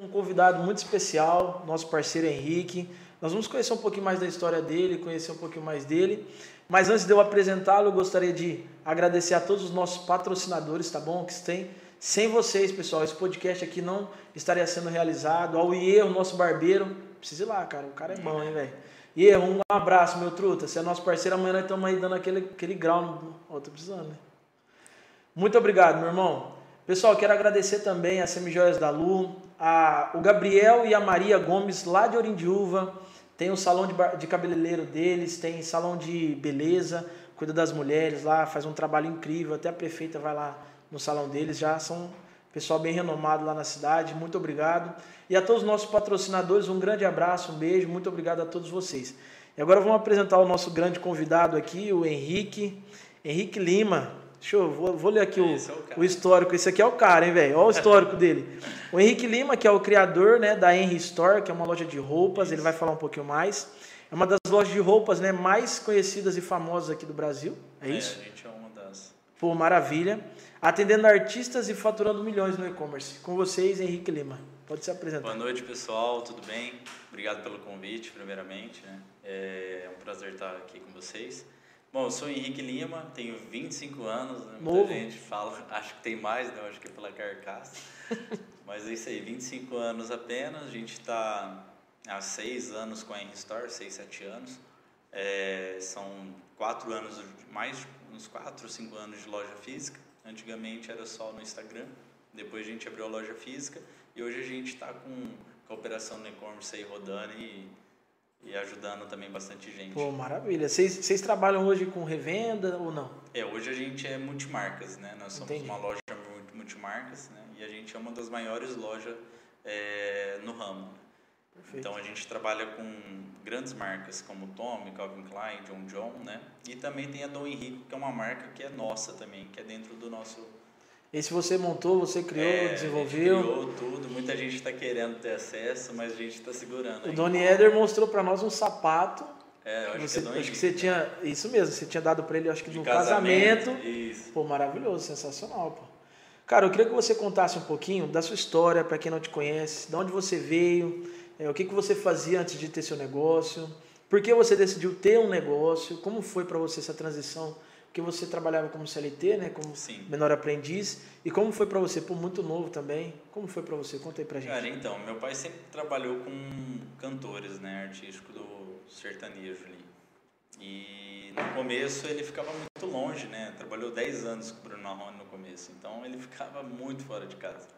Um convidado muito especial, nosso parceiro Henrique. Nós vamos conhecer um pouquinho mais da história dele, conhecer um pouquinho mais dele. Mas antes de eu apresentá-lo, eu gostaria de agradecer a todos os nossos patrocinadores, tá bom? Que tem sem vocês, pessoal, esse podcast aqui não estaria sendo realizado. Ao Iê, o nosso barbeiro. Precisa ir lá, cara. O cara é bom, hein, velho? Iê, um abraço, meu truta. Você é nosso parceiro, amanhã nós estamos aí dando aquele, aquele grau. No... Oh, tô precisando, né? Muito obrigado, meu irmão. Pessoal, quero agradecer também a Semijoias da Lu, a, o Gabriel e a Maria Gomes, lá de Orindiúva. Tem o salão de, de cabeleireiro deles, tem salão de beleza, cuida das mulheres lá, faz um trabalho incrível. Até a prefeita vai lá no salão deles, já são pessoal bem renomado lá na cidade. Muito obrigado. E a todos os nossos patrocinadores, um grande abraço, um beijo, muito obrigado a todos vocês. E agora vamos apresentar o nosso grande convidado aqui, o Henrique, Henrique Lima. Deixa eu, vou, vou ler aqui o, é o, histórico. Esse aqui é o cara, hein, velho? Olha o histórico dele. O Henrique Lima, que é o criador né, da Henry Store, que é uma loja de roupas, ele vai falar um pouquinho mais. É uma das lojas de roupas né, mais conhecidas e famosas aqui do Brasil. É, é isso? a gente é uma das. Pô, maravilha atendendo artistas e faturando milhões no e-commerce. Com vocês, Henrique Lima. Pode se apresentar. Boa noite, pessoal. Tudo bem? Obrigado pelo convite, primeiramente. Né? É um prazer estar aqui com vocês. Bom, eu sou Henrique Lima, tenho 25 anos. Né? Muita Novo. gente fala, acho que tem mais, né? acho que é pela carcaça. Mas é isso aí, 25 anos apenas. A gente está há 6 anos com a Henry Store, 6, 7 anos. É, são 4 anos, mais uns 4, 5 anos de loja física. Antigamente era só no Instagram, depois a gente abriu a loja física e hoje a gente está com, a operação no e-commerce aí rodando e, e ajudando também bastante gente. Pô, maravilha. Vocês trabalham hoje com revenda ou não? É, hoje a gente é multimarcas, né? Nós somos Entendi. uma loja multimarcas, né? E a gente é uma das maiores lojas é, no ramo. Perfeito. Então a gente trabalha com grandes marcas como Tommy, Calvin Klein, John John, né? E também tem a Dom Henrique, que é uma marca que é nossa também, que é dentro do nosso esse você montou, você criou, é, desenvolveu? criou tudo. Muita gente está querendo ter acesso, mas a gente está segurando. O Doni Eder mostrou para nós um sapato. É, eu acho você, que é Acho que você tinha. Isso mesmo, você tinha dado para ele, acho que no casamento. casamento. Isso. Pô, maravilhoso, sensacional, pô. Cara, eu queria que você contasse um pouquinho da sua história, para quem não te conhece, de onde você veio, é, o que, que você fazia antes de ter seu negócio? Por que você decidiu ter um negócio? Como foi para você essa transição? Porque você trabalhava como CLT, né, como Sim. menor aprendiz. E como foi para você, por muito novo também? Como foi para você? Conta aí pra gente. Cara, então, meu pai sempre trabalhou com cantores, né, artístico do sertanejo ali. E no começo ele ficava muito longe, né? Trabalhou 10 anos com o Bruno Marrone no começo, então ele ficava muito fora de casa.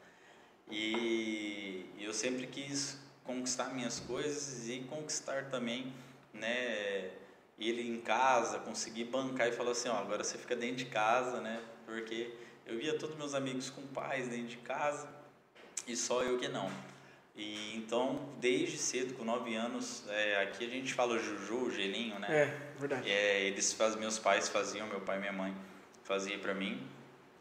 E eu sempre quis conquistar minhas coisas e conquistar também, né, ele em casa, conseguir bancar e falar assim, ó, agora você fica dentro de casa, né? Porque eu via todos meus amigos com pais dentro de casa e só eu que não. E então, desde cedo, com nove anos, é, aqui a gente fala Juju, gelinho, né? É, verdade. É, eles faz, meus pais faziam, meu pai e minha mãe fazia para mim.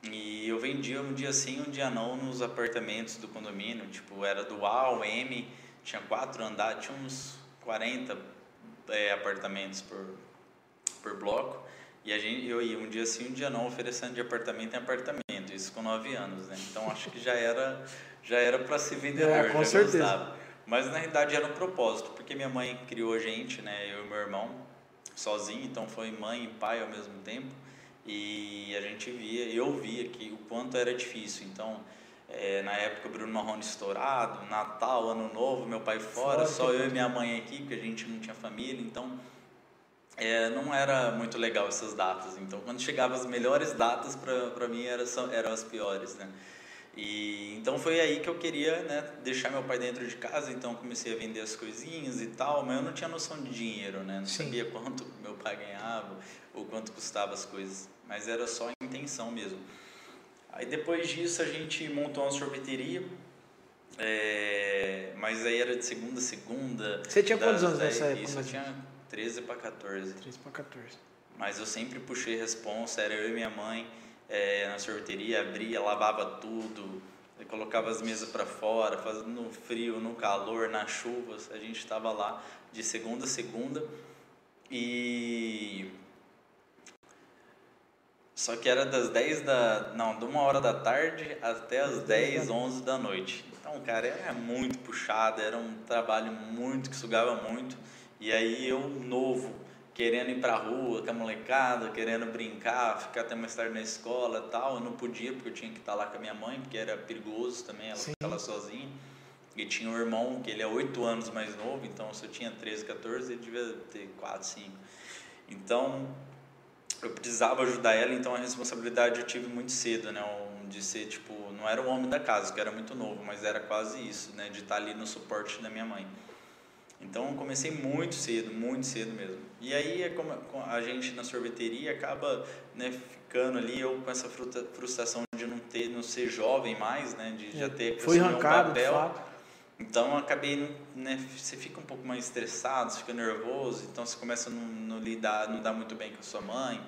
E eu vendia um dia sim, um dia não nos apartamentos do condomínio, tipo, era ao M, tinha quatro andares, tinha uns 40 é, apartamentos por, por bloco. E a gente, eu ia um dia sim, um dia não, oferecendo de apartamento em apartamento, isso com nove anos, né? Então acho que já era já era para ser vendedor, é, com já certeza. gostava. Mas na realidade era um propósito, porque minha mãe criou a gente, né? Eu e meu irmão, sozinho, então foi mãe e pai ao mesmo tempo. E a gente via, eu via que o quanto era difícil. Então, é, na época, Bruno Marrone estourado, Natal, Ano Novo, meu pai fora, só eu e minha mãe aqui, porque a gente não tinha família, então é, não era muito legal essas datas. Então, quando chegavam as melhores datas, para mim eram, eram as piores, né? E, então foi aí que eu queria né, deixar meu pai dentro de casa, então comecei a vender as coisinhas e tal, mas eu não tinha noção de dinheiro, né? Não Sim. sabia quanto meu pai ganhava ou quanto custava as coisas, mas era só a intenção mesmo. Aí depois disso a gente montou uma sorveteria, é, mas aí era de segunda a segunda. Você tinha quantos anos nessa época? Isso, eu tinha 13 para 14. 13 para 14. Mas eu sempre puxei responsa, era eu e minha mãe é, na sorveteria, abria, lavava tudo, colocava as mesas para fora, fazendo no frio, no calor, nas chuvas. A gente estava lá de segunda a segunda e só que era das 10 da. Não, de uma hora da tarde até as 10, 11 da noite. Então, cara, era muito puxado, era um trabalho muito que sugava muito. E aí eu, novo, querendo ir pra rua com a molecada, querendo brincar, ficar até mais tarde na escola tal. Eu não podia porque eu tinha que estar lá com a minha mãe, porque era perigoso também ela Sim. ficar lá sozinha. E tinha um irmão que ele é 8 anos mais novo, então se eu tinha 13, 14, ele devia ter 4, 5. Então, eu precisava ajudar ela, então a responsabilidade eu tive muito cedo, né? De ser, tipo, não era o homem da casa, que era muito novo, mas era quase isso, né? De estar ali no suporte da minha mãe. Então eu comecei muito cedo, muito cedo mesmo. E aí é como a gente na sorveteria acaba né, ficando ali eu com essa frustração de não ter, não ser jovem mais, né, de já ter foi arrancado um papel. De fato. Então acabei, né, você fica um pouco mais estressado, você fica nervoso, então você começa a não, não lidar, não dar muito bem com a sua mãe.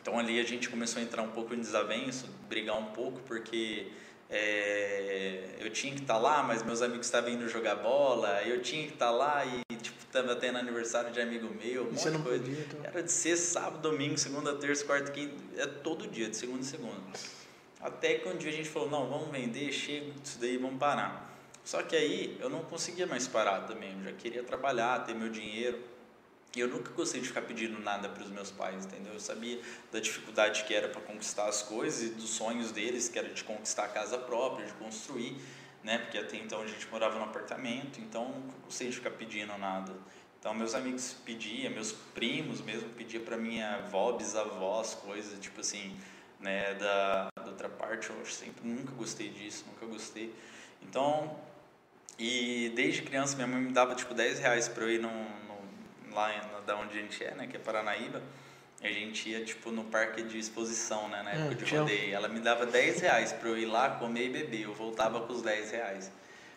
Então ali a gente começou a entrar um pouco em desavenço, brigar um pouco, porque é, eu tinha que estar tá lá, mas meus amigos estavam indo jogar bola, eu tinha que estar tá lá e tipo, estava tendo aniversário de amigo meu, um monte de coisa. Podia, então. Era de ser sábado, domingo, segunda, terça, quarta, quinta, é todo dia, de segunda a segunda. Até que um dia a gente falou, não, vamos vender, chega isso daí, vamos parar. Só que aí eu não conseguia mais parar também, eu já queria trabalhar, ter meu dinheiro. E eu nunca gostei de ficar pedindo nada para os meus pais, entendeu? Eu sabia da dificuldade que era para conquistar as coisas e dos sonhos deles, que era de conquistar a casa própria, de construir, né? Porque até então a gente morava no apartamento, então eu nunca gostei de ficar pedindo nada. Então meus amigos pediam, meus primos mesmo pediam para minha avó, bisavós, coisas tipo assim, né, da, da outra parte, eu sempre nunca gostei disso, nunca gostei. Então, e desde criança minha mãe me dava tipo 10 reais para eu ir num, lá da onde a gente é, né, que é Paranaíba, a gente ia, tipo, no parque de exposição, né, na época hum, de rodeio. Ela me dava 10 reais pra eu ir lá comer e beber. Eu voltava com os 10 reais.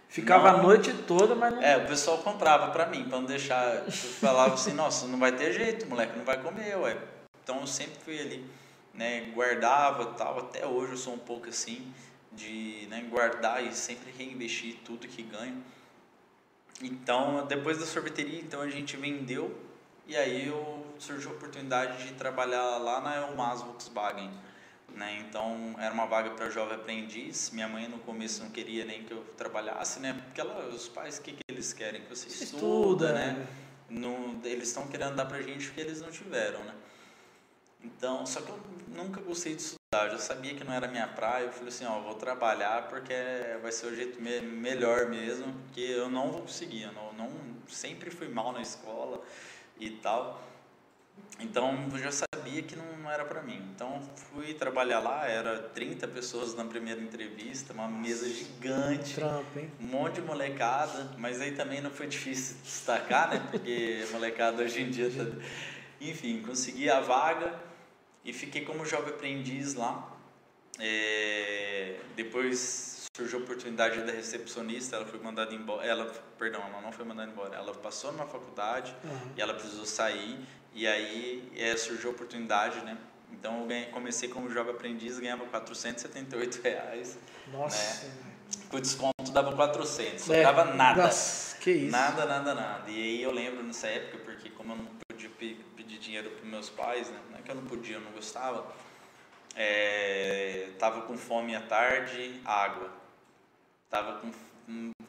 Ficava não, a noite toda, mas não... É, o pessoal comprava pra mim, pra não deixar... Falava assim, nossa, não vai ter jeito, moleque, não vai comer, ué. Então eu sempre fui ali, né, guardava tal. Até hoje eu sou um pouco assim, de né, guardar e sempre reinvestir tudo que ganho. Então, depois da sorveteria, então a gente vendeu e aí eu, surgiu a oportunidade de trabalhar lá na Elmas Volkswagen. Né? Então, era uma vaga para jovem aprendiz. Minha mãe no começo não queria nem que eu trabalhasse, né? Porque ela, os pais, o que, que eles querem? Que você estuda, estuda né? né? No, eles estão querendo dar pra gente o que eles não tiveram, né? Então, só que eu nunca gostei de estudar, eu já sabia que não era minha praia, eu falei assim, ó, vou trabalhar porque vai ser o jeito me melhor mesmo, porque eu não vou conseguir, eu não, não sempre fui mal na escola e tal. Então, eu já sabia que não, não era para mim. Então, fui trabalhar lá, era 30 pessoas na primeira entrevista, uma mesa gigante, hein? um monte de molecada, mas aí também não foi difícil destacar, né? Porque molecada hoje em dia tá... Enfim, consegui a vaga, e fiquei como jovem aprendiz lá. É, depois surgiu a oportunidade da recepcionista, ela foi mandada embora, ela, perdão, ela não foi mandada embora, ela passou numa faculdade uhum. e ela precisou sair e aí é, surgiu a oportunidade, né? Então eu ganhei, comecei como jovem aprendiz, ganhava 478 reais. Nossa. Né? Com desconto dava 400, é. dava nada. Nossa, que isso. Nada, nada, nada. E aí eu lembro nessa época, porque como eu não podia pedir dinheiro para meus pais, né? que eu não podia, eu não gostava. É, tava com fome à tarde, água. Tava com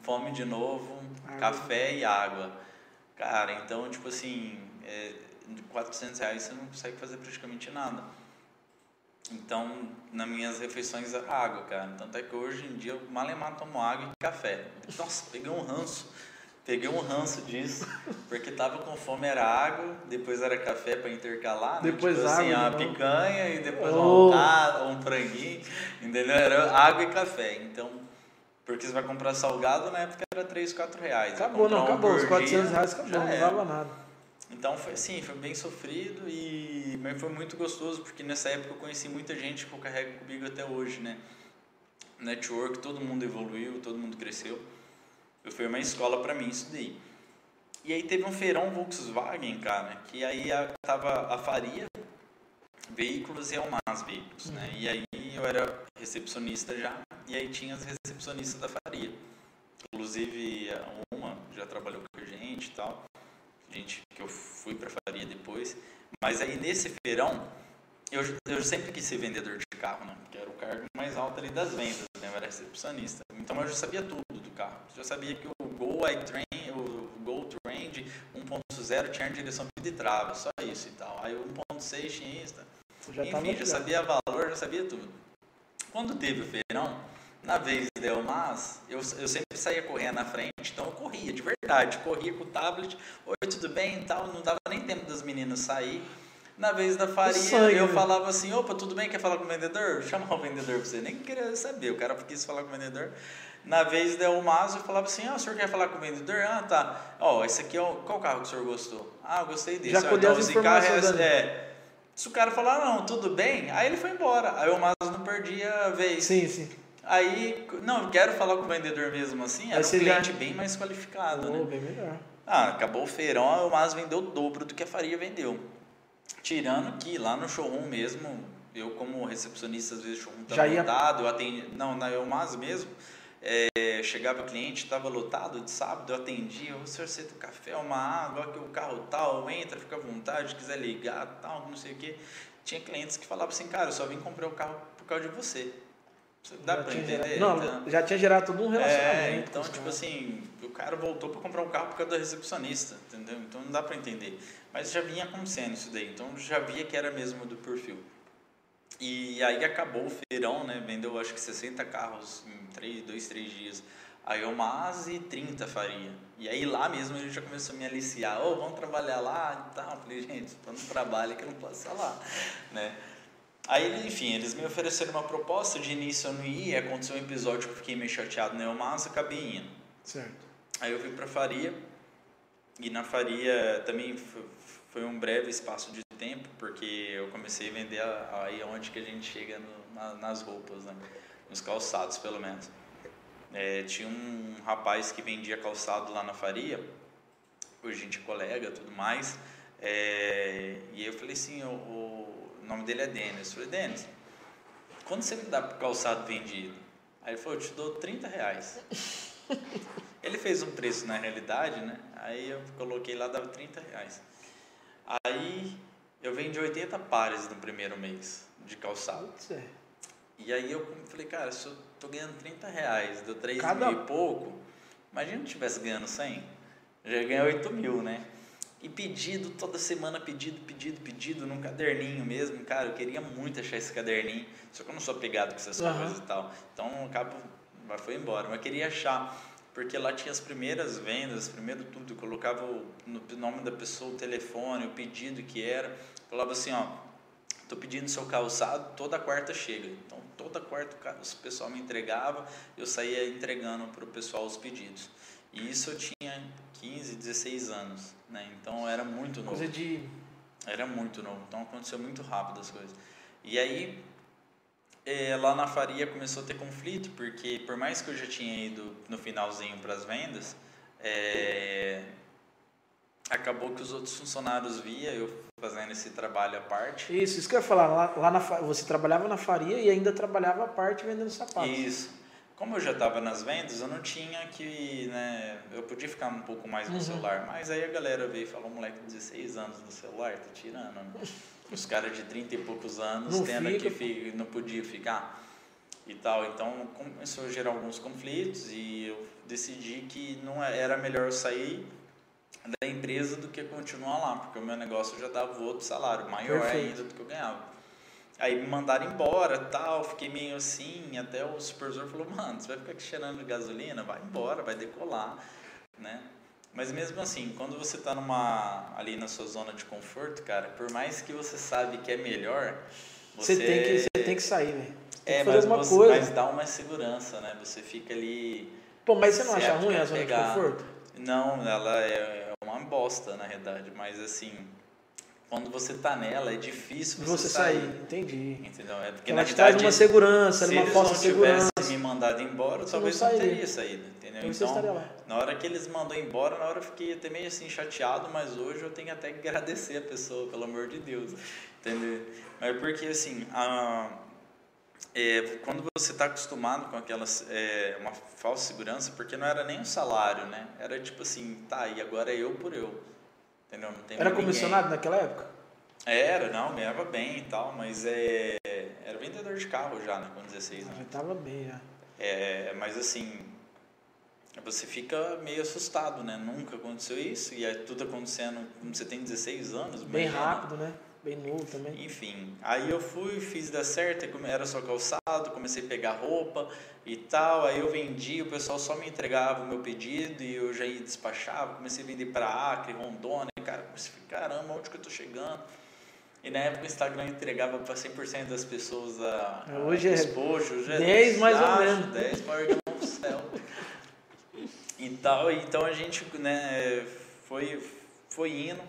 fome de novo, água. café e água. Cara, então, tipo assim, é, de 400 reais você não consegue fazer praticamente nada. Então, nas minhas refeições era água, cara. Tanto é que hoje em dia eu malemar tomo água e café. Nossa, peguei um ranço Peguei um ranço disso, porque tava com fome, era água, depois era café para intercalar, né? Depois tipo água, assim, uma picanha e depois oh. um um franguinho, entendeu? Era água e café. Então, porque você vai comprar salgado, na época era 3, 4 reais. Acabou, não, acabou. Os 400 reais acabou, não dava nada. Então foi assim, foi bem sofrido e mas foi muito gostoso porque nessa época eu conheci muita gente que eu carrego comigo até hoje, né? Network, todo mundo evoluiu, todo mundo cresceu. Foi uma escola para mim isso daí. E aí teve um feirão Volkswagen, cara, que aí tava a Faria Veículos e Almas Veículos, né? E aí eu era recepcionista já, e aí tinha as recepcionistas da Faria. Inclusive uma já trabalhou com a gente e tal, gente que eu fui para Faria depois. Mas aí nesse feirão, eu, eu sempre quis ser vendedor de carro, né? Que era o cargo mais alto ali das vendas, né? Eu era recepcionista. Então eu já sabia tudo do carro. Eu já sabia que o Gol iTrain, o Gol Trend 1.0 tinha direção de trava, só isso e tal. Aí o 1.6 tinha isso. Tá? Já Enfim, já sabia valor, já sabia tudo. Quando teve o feirão, na vez da Elmas, eu, eu sempre saía correndo na frente, então eu corria, de verdade, corria com o tablet, oi, tudo bem e tal, não dava nem tempo das meninas sair. Na vez da faria, eu falava assim, opa, tudo bem, quer falar com o vendedor? Chamar o vendedor pra você, nem queria saber, o cara quis falar com o vendedor. Na vez da Elmas, eu falava assim, ah, o senhor quer falar com o vendedor? Ah, tá. Ó, oh, esse aqui é o, qual carro que o senhor gostou? Ah, eu gostei desse. Já as informações carro é, é, se o cara falar, não, tudo bem, aí ele foi embora. Aí o Elmas não perdia a vez. Sim, sim. Aí, não, quero falar com o vendedor mesmo assim, era um cliente já... bem mais qualificado, oh, né? bem melhor. Ah, acabou o feirão, o Mas vendeu o dobro do que a Faria vendeu. Tirando que lá no showroom mesmo, eu como recepcionista, às vezes o showroom estava ia... lotado, eu atendi, não, na Elmas mesmo, é, chegava o cliente, estava lotado de sábado, eu atendia, o senhor aceita café, uma água, que o carro tal, entra, fica à vontade, quiser ligar, tal, não sei o quê. Tinha clientes que falavam assim, cara, eu só vim comprar o carro por causa de você. Dá já pra entender? Não, então, já tinha gerado todo um é, relacionamento. É, então, tipo assim, o cara voltou para comprar um carro por causa da recepcionista, entendeu? Então não dá para entender. Mas já vinha acontecendo isso daí, então já via que era mesmo do perfil. E aí acabou o feirão, né? Vendeu acho que 60 carros em 3, 2, 3 dias. Aí eu mais e 30 faria. E aí lá mesmo ele já começou a me aliciar, ô, oh, vamos trabalhar lá e tal. Eu falei, gente, eu não trabalho que eu não posso lá, né? Aí, enfim, eles me ofereceram uma proposta, de início eu não ia, aconteceu um episódio que eu fiquei meio chateado no Elmas, acabei indo. Certo. Aí eu fui pra Faria, e na Faria também foi um breve espaço de tempo, porque eu comecei a vender aí onde que a gente chega no, na, nas roupas, né? nos calçados pelo menos. É, tinha um rapaz que vendia calçado lá na Faria, hoje a gente é colega tudo mais, é, e eu falei assim, o, o nome dele é Denis. Eu falei, Denis, quando você me dá calçado vendido? Aí ele falou, eu te dou 30 reais. ele fez um preço na realidade, né? Aí eu coloquei lá, dava 30 reais. Aí eu vendi 80 pares no primeiro mês de calçado. É. E aí eu falei, cara, se eu tô ganhando 30 reais, deu 3 Cada... mil e pouco, imagina se eu estivesse ganhando 100. Já ia ganhar 8 mil, né? E pedido, toda semana pedido, pedido, pedido, num caderninho mesmo. Cara, eu queria muito achar esse caderninho, só que eu não sou apegado com essas uhum. coisas e tal. Então, acabo, foi embora. Mas eu queria achar, porque lá tinha as primeiras vendas, primeiro tudo. Eu colocava o no nome da pessoa, o telefone, o pedido que era. Falava assim, ó, tô pedindo seu calçado, toda quarta chega. Então, toda quarta o pessoal me entregava, eu saía entregando para o pessoal os pedidos. E isso eu tinha 15, 16 anos, né? Então era muito novo. Coisa de... Era muito novo, então aconteceu muito rápido as coisas. E aí, é, lá na Faria começou a ter conflito, porque por mais que eu já tinha ido no finalzinho para as vendas, é, acabou que os outros funcionários via eu fazendo esse trabalho à parte. Isso, isso que eu ia falar. Lá, lá na, você trabalhava na Faria e ainda trabalhava à parte vendendo sapatos. Isso. Como eu já estava nas vendas, eu não tinha que, né, eu podia ficar um pouco mais no uhum. celular, mas aí a galera veio e falou, moleque de 16 anos no celular, tá tirando, né? Os caras de 30 e poucos anos não tendo fica. que não podia ficar e tal, então começou a gerar alguns conflitos e eu decidi que não é, era melhor eu sair da empresa do que continuar lá, porque o meu negócio já dava outro salário, maior Perfeito. ainda do que eu ganhava. Aí me mandaram embora, tal, fiquei meio assim, até o supervisor falou, mano, você vai ficar aqui cheirando de gasolina? Vai embora, vai decolar, né? Mas mesmo assim, quando você está numa ali na sua zona de conforto, cara, por mais que você sabe que é melhor, você, você tem que você tem que sair, velho. É, mas, você, coisa. mas dá uma segurança, né? Você fica ali. Pô, mas você não acha ruim a zona pegar. de conforto? Não, ela é uma bosta na realidade, mas assim, quando você está nela, é difícil você, você sair. sair. Entendi. Entendeu? É porque ela te traz uma segurança, uma falsa segurança. Se tivesse me mandado embora, você talvez não, não, teria saído. Entendeu? Então, na hora que eles mandou embora, na hora eu fiquei até meio assim chateado, mas hoje eu tenho até que agradecer a pessoa, pelo amor de Deus. Entendeu? Mas porque assim, a, é, quando você está acostumado com aquelas é, uma falsa segurança, porque não era nem um salário, né? Era tipo assim, tá, e agora é eu por eu. Entendeu? Era comissionado naquela época? Era, não, ganhava bem e tal, mas é, era vendedor de carro já, né? Com 16 anos. Já tava bem, já. É, mas assim, você fica meio assustado, né? Nunca aconteceu isso e é tudo acontecendo quando você tem 16 anos. Bem imagina. rápido, né? Bem novo também. Enfim, aí eu fui, fiz dar certo, aí come- era só calçado, comecei a pegar roupa e tal, aí eu vendi, o pessoal só me entregava o meu pedido e eu já ia despachava, comecei a vender para Acre, Rondônia, e, cara, comecei a caramba, onde que eu tô chegando? E na época o Instagram entregava para 100% das pessoas a, a Hoje é despojo, hoje é 10 mais ou menos. 10 maior que o céu. E tal, então a gente, né, foi, foi indo.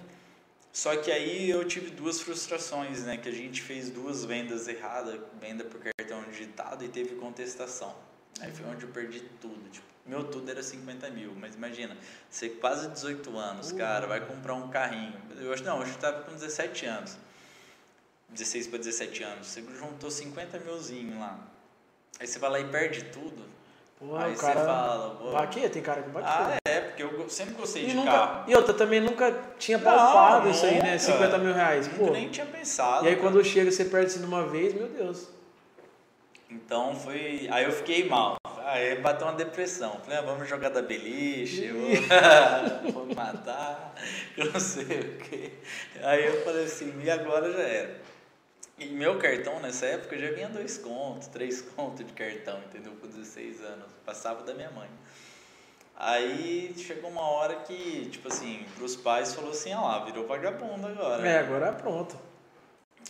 Só que aí eu tive duas frustrações, né? Que a gente fez duas vendas erradas, venda por cartão digitado e teve contestação. Aí foi onde eu perdi tudo. Tipo, meu tudo era 50 mil, mas imagina, você quase 18 anos, Uhum. cara, vai comprar um carrinho. Eu acho, não, eu estava com 17 anos. 16 para 17 anos. Você juntou 50 milzinho lá. Aí você vai lá e perde tudo. Pô, aí o você cara. fala, pô, Baquia, tem cara que baquia. ah, é, porque eu sempre gostei e, de nunca, carro. e outra, também nunca tinha palpado isso aí, né? nunca. 50 mil reais. Nunca Pô. nem tinha pensado. E aí cara. quando chega, você perde isso de uma vez, meu Deus. Então foi. Aí eu fiquei mal. Aí bateu uma depressão. Falei, ah, vamos jogar da beliche, eu vou, vou matar, eu não sei o quê. Aí eu falei assim, e agora já era. E meu cartão nessa época já vinha dois contos, três contos de cartão, entendeu? Com 16 anos. Passava da minha mãe. Aí chegou uma hora que, tipo assim, pros pais falou assim, ah lá, virou vagabundo agora. É, agora pronto.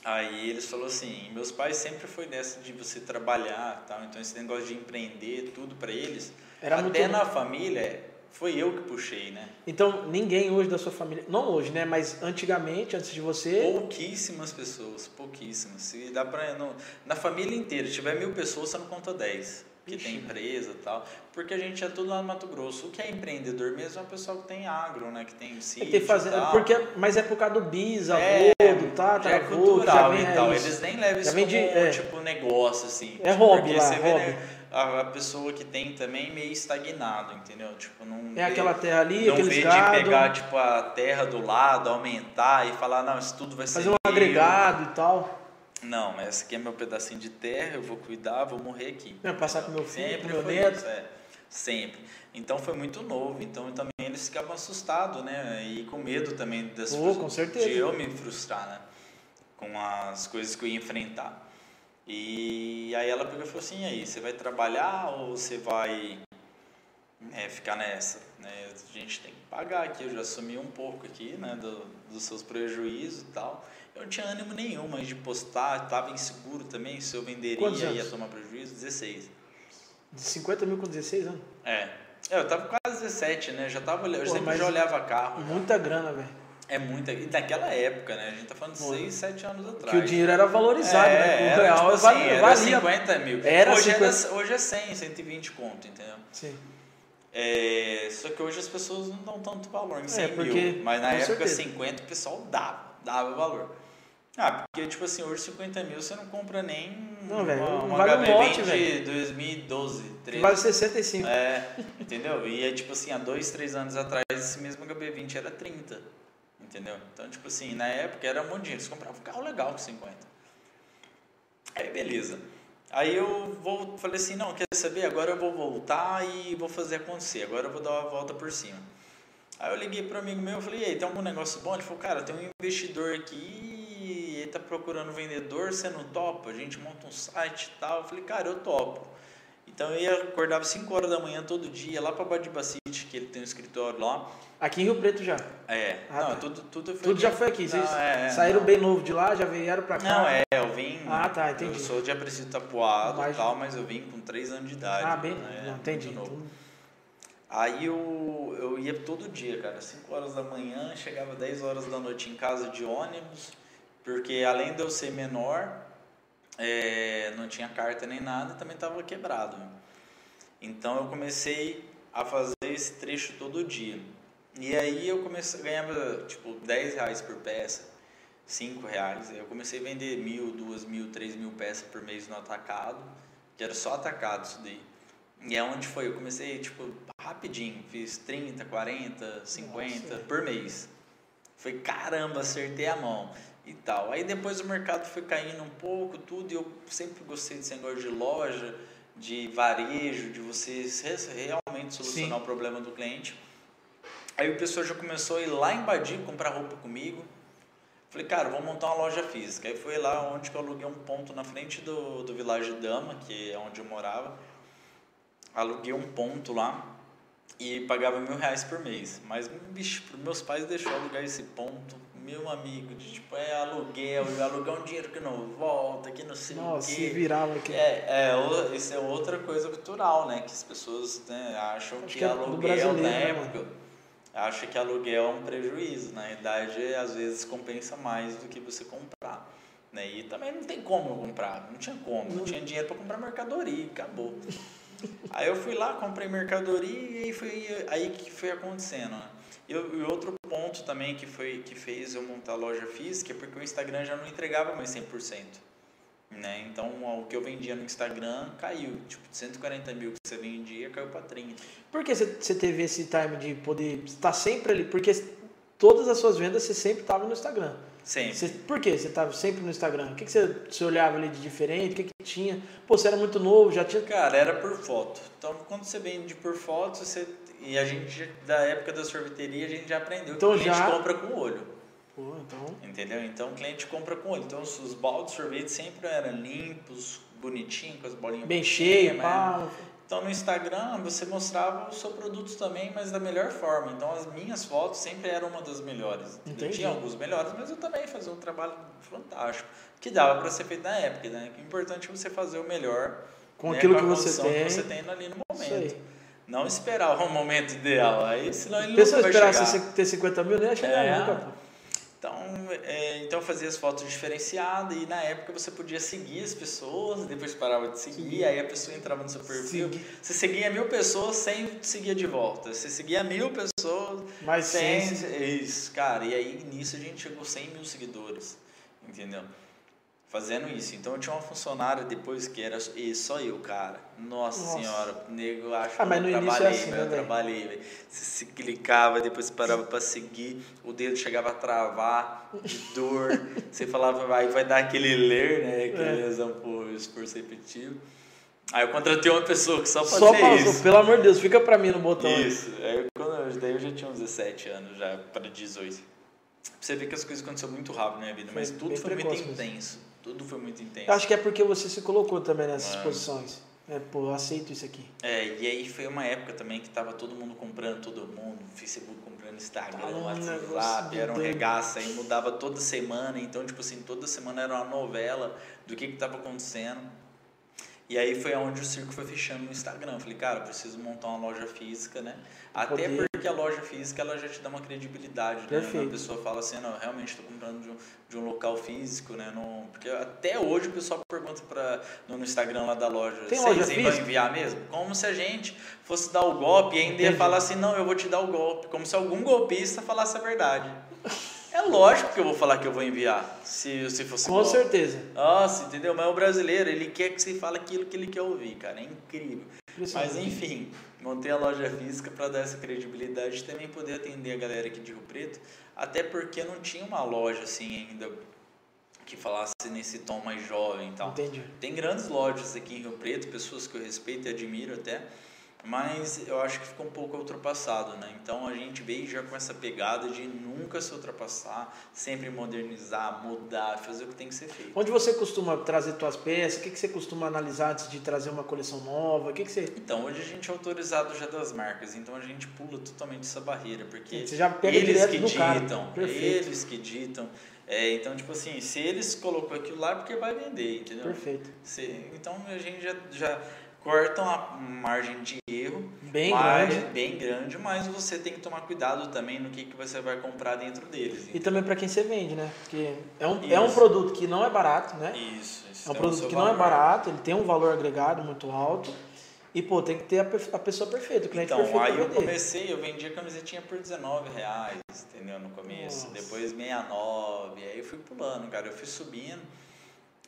Aí eles falaram assim, meus pais sempre foi dessa de você trabalhar, tal, então esse negócio de empreender, tudo pra eles. Era até muito- na família, foi eu que puxei, né? Então, ninguém hoje da sua família, não hoje, né? Mas antigamente, antes de você, Pouquíssimas pessoas, pouquíssimas. Se dá pra, no, na família inteira, se tiver mil pessoas, você não conta dez. Que Ixi. tem empresa e tal. Porque a gente é tudo lá no Mato Grosso. O que é empreendedor mesmo é o pessoal que tem agro, né? Que tem é sítio tem fazenda, porque, mas é por causa do bis, avô, É, do tata, já é avô, cultural já vem e tal. é. Eles nem levam isso como, de- é. tipo, negócio, assim. É Tipo, hobby porque lá, você vê, hobby. né, a, pessoa que tem também meio estagnado, entendeu? Tipo, não É vê- aquela terra ali, não vê gado, de pegar, tipo, a terra do lado, aumentar e falar, não, isso tudo vai ser fazer um meu. agregado e tal. Não, mas esse aqui é meu pedacinho de terra, eu vou cuidar, vou morrer aqui. É, passar pro meu filho, Sempre pro meu neto. isso, é. Sempre. Então foi muito novo, então também eles ficavam assustados, né? E com medo também das Pô, com certeza. de eu me frustrar, né? Com as coisas que eu ia enfrentar. E aí ela pegou e falou assim, aí, você vai trabalhar ou você vai é, ficar nessa? Né? A gente tem que pagar aqui, eu já assumi um pouco aqui, né? Do, dos seus prejuízos e tal. Eu não tinha ânimo nenhum, mas de postar, estava inseguro também, se eu venderia ia tomar prejuízo, 16. De 50 mil com 16 anos. É. É, eu tava quase 17, né? Já tava, eu Pô, sempre já olhava carro. já. Muita grana, velho. É muita. E naquela época, né? A gente tá falando de Pô. 6, 7 anos atrás. Que o dinheiro era valorizado, é, né? Com o era, real tipo assim, valia. era valia. 50 mil. Era hoje, 50. Era, hoje é 100, 120 conto, entendeu? Sim. É, só que hoje as pessoas não dão tanto valor em 100 É, porque- mil. Mas na época, certeza. 50 o pessoal dava, dava valor. Ah, porque, tipo assim, hoje 50 mil você não compra nem Não, velho, uma, uma vale um HB lote, de velho. 2012, 13. Vale 65. É, entendeu? E é tipo assim, há dois, três anos atrás, esse mesmo HB20 era 30. Entendeu? Então, tipo assim, na época era muito dinheiro. Você comprava um carro legal com 50. Aí, beleza. Aí eu vou, falei assim, não, quer saber? Agora eu vou voltar e vou fazer acontecer. Agora eu vou dar uma volta por cima. Aí eu liguei para um amigo meu falei, e aí, tem algum negócio bom? Ele falou, cara, tem um investidor aqui, ele tá procurando vendedor, você não topa? A gente monta um site e tal. Eu falei, cara, eu topo. Então eu ia, acordava 5 horas da manhã todo dia, lá para Badibacite, que ele tem um escritório lá. Aqui em Rio Preto já. É, Ah, não, tá. tudo, tudo Tudo já foi aqui. Vocês é, é, saíram não. bem novo de lá, já vieram pra cá. Não, é, eu vim. Ah, tá, entendi. Eu sou de Aparecido Tapuado e tal, mas eu vim com 3 anos de idade. Ah, bem. né, não, entendi. muito novo. Então, Aí eu, eu ia todo dia, cara, 5 horas da manhã, chegava 10 horas da noite em casa de ônibus, porque além de eu ser menor, é, não tinha carta nem nada, também estava quebrado. Então eu comecei a fazer esse trecho todo dia. E aí eu comecei a ganhava tipo 10 reais por peça, 5 reais. Eu comecei a vender mil, duas mil, três mil peças por mês no atacado, que era só atacado isso daí. E é onde foi, eu comecei, tipo, rapidinho, fiz 30, 40, 50 Nossa. por mês. Foi caramba, acertei a mão. E tal. Aí depois o mercado foi caindo um pouco, tudo, e eu sempre gostei desse negócio de loja, de varejo, de você realmente solucionar Sim. o problema do cliente. Aí o pessoal já começou a ir lá em Badia comprar roupa comigo. Falei, cara, vamos montar uma loja física. Aí foi lá onde eu aluguei um ponto na frente do, do Village Dama, que é onde eu morava. Aluguei um ponto lá e pagava mil reais por mês. Mas, bicho, para meus pais deixou alugar esse ponto meu amigo, de tipo, é aluguel, alugar um dinheiro que não volta, que não sei Nossa, se virava aqui. É, é, isso é outra coisa cultural, né? Que as pessoas né, acham Acho que, que é aluguel, na né, época, acha que aluguel é um prejuízo. Na verdade, às vezes compensa mais do que você comprar. Né? E também não tem como eu comprar, não tinha como, não, não tinha dinheiro para comprar mercadoria, acabou. aí eu fui lá, comprei mercadoria e foi aí que foi acontecendo, né? E, e outro ponto também que, foi, que fez eu montar a loja física é porque o Instagram já não entregava mais 100%. Né? Então, o que eu vendia no Instagram caiu. Tipo, de 140 mil que você vendia, caiu para 30. Por que você teve esse time de poder estar sempre ali? Porque todas as suas vendas você sempre estava no Instagram. Sempre. Você, por que você estava sempre no Instagram? O que, que você, você olhava ali de diferente? O que, que tinha? Pô, você era muito novo, já tinha... Cara, era por foto. Então, quando você vende por foto, você e a gente, da época da sorveteria, a gente já aprendeu então, que o cliente já... compra com o olho. Pô, então... Entendeu? Então o cliente compra com o olho. Então os baldes de sorvete sempre eram limpos, bonitinhos, com as bolinhas bem cheias, pá. Então no Instagram você mostrava o seu produto também, mas da melhor forma. Então as minhas fotos sempre eram uma das melhores. Entendi. Tinha alguns melhores, mas eu também fazia um trabalho fantástico, que dava para ser feito na época, né? O importante é você fazer o melhor com né? aquilo com que você tem. que você tem ali no momento. Não esperar o momento ideal. Aí, senão ele Pessoa nunca vai chegar. ter 50 mil, nem ia chegar é. nunca. Então, é, então eu fazia as fotos diferenciadas e na época você podia seguir as pessoas, depois parava de seguir, aí a pessoa entrava no seu perfil. Segui. Você seguia mil pessoas sem seguir de volta. Você seguia mil pessoas Mas sem. Isso, cara. E aí nisso a gente chegou a 100 mil seguidores. Entendeu? Fazendo isso. Então eu tinha uma funcionária depois que era só eu, cara. Nossa, Nossa. senhora, nego, acho ah, mas no eu trabalhei, é assim, né, eu trabalhei, velho. Você se clicava, depois parava para seguir, o dedo chegava a travar de dor. você falava, vai, vai dar aquele ler, né? Aquele é. exemplo esforço repetitivo. Aí eu contratei uma pessoa que só fazia só passou, isso. Pelo amor de Deus, fica pra mim no botão. Isso. Aí, quando, daí eu já tinha uns 17 anos, já para 18. Você vê que as coisas aconteceram muito rápido na minha vida, mas tudo foi muito intenso. Tudo foi muito intenso. Eu acho que é porque você se colocou também nessas Mano. posições. É, pô, eu aceito isso aqui. É, e aí foi uma época também que tava todo mundo comprando, todo mundo, Facebook comprando Instagram, ah, WhatsApp, era um regaço, aí mudava toda semana, então, tipo assim, toda semana era uma novela do que que tava acontecendo. E aí foi onde o circo foi fechando no Instagram. Eu falei, cara, eu preciso montar uma loja física, né? Até Poder. porque a loja física ela já te dá uma credibilidade, Perfeito. né? A pessoa fala assim, não, realmente estou comprando de um, de um local físico, né? Não, porque até hoje o pessoal pergunta pra, no, Instagram lá da loja, Tem vocês loja vão enviar mesmo? Como se a gente fosse dar o golpe e ainda Entendi. ia falar assim, não, eu vou te dar o golpe. Como se algum golpista falasse a verdade. É lógico que eu vou falar que eu vou enviar, se, se fosse Com certeza. Nossa, entendeu? Mas o brasileiro, ele quer que você fale aquilo que ele quer ouvir, cara. É incrível. Mas enfim, montei a loja física para dar essa credibilidade e também poder atender a galera aqui de Rio Preto. Até porque não tinha uma loja assim ainda que falasse nesse tom mais jovem e tal. Entendi. Tem grandes lojas aqui em Rio Preto, pessoas que eu respeito e admiro até mas eu acho que ficou um pouco ultrapassado, né? Então a gente veio já com essa pegada de nunca se ultrapassar, sempre modernizar, mudar, fazer o que tem que ser feito. Onde você costuma trazer suas peças? O que, que você costuma analisar antes de trazer uma coleção nova? O que, que você... Então, hoje a gente é autorizado já das marcas, então a gente pula totalmente essa barreira, porque você já pega eles que ditam, eles que ditam. É, então, tipo assim, se eles colocou aquilo lá, é porque vai vender, entendeu? Perfeito. Se, então a gente já, já cortam a margem de erro bem grande. bem grande, mas você tem que tomar cuidado também no que, que você vai comprar dentro deles. E também para quem você vende, né? Porque é um, é um produto que não é barato, né? Isso. isso é um produto que valor. não é barato, ele tem um valor agregado muito alto. E, pô, tem que ter a, a pessoa perfeita, o cliente então, perfeito. Então, aí eu comecei, eu vendia camisetinha por 19 reais, entendeu? No começo. Nossa. Depois 69. Aí eu fui pulando, cara. Eu fui subindo.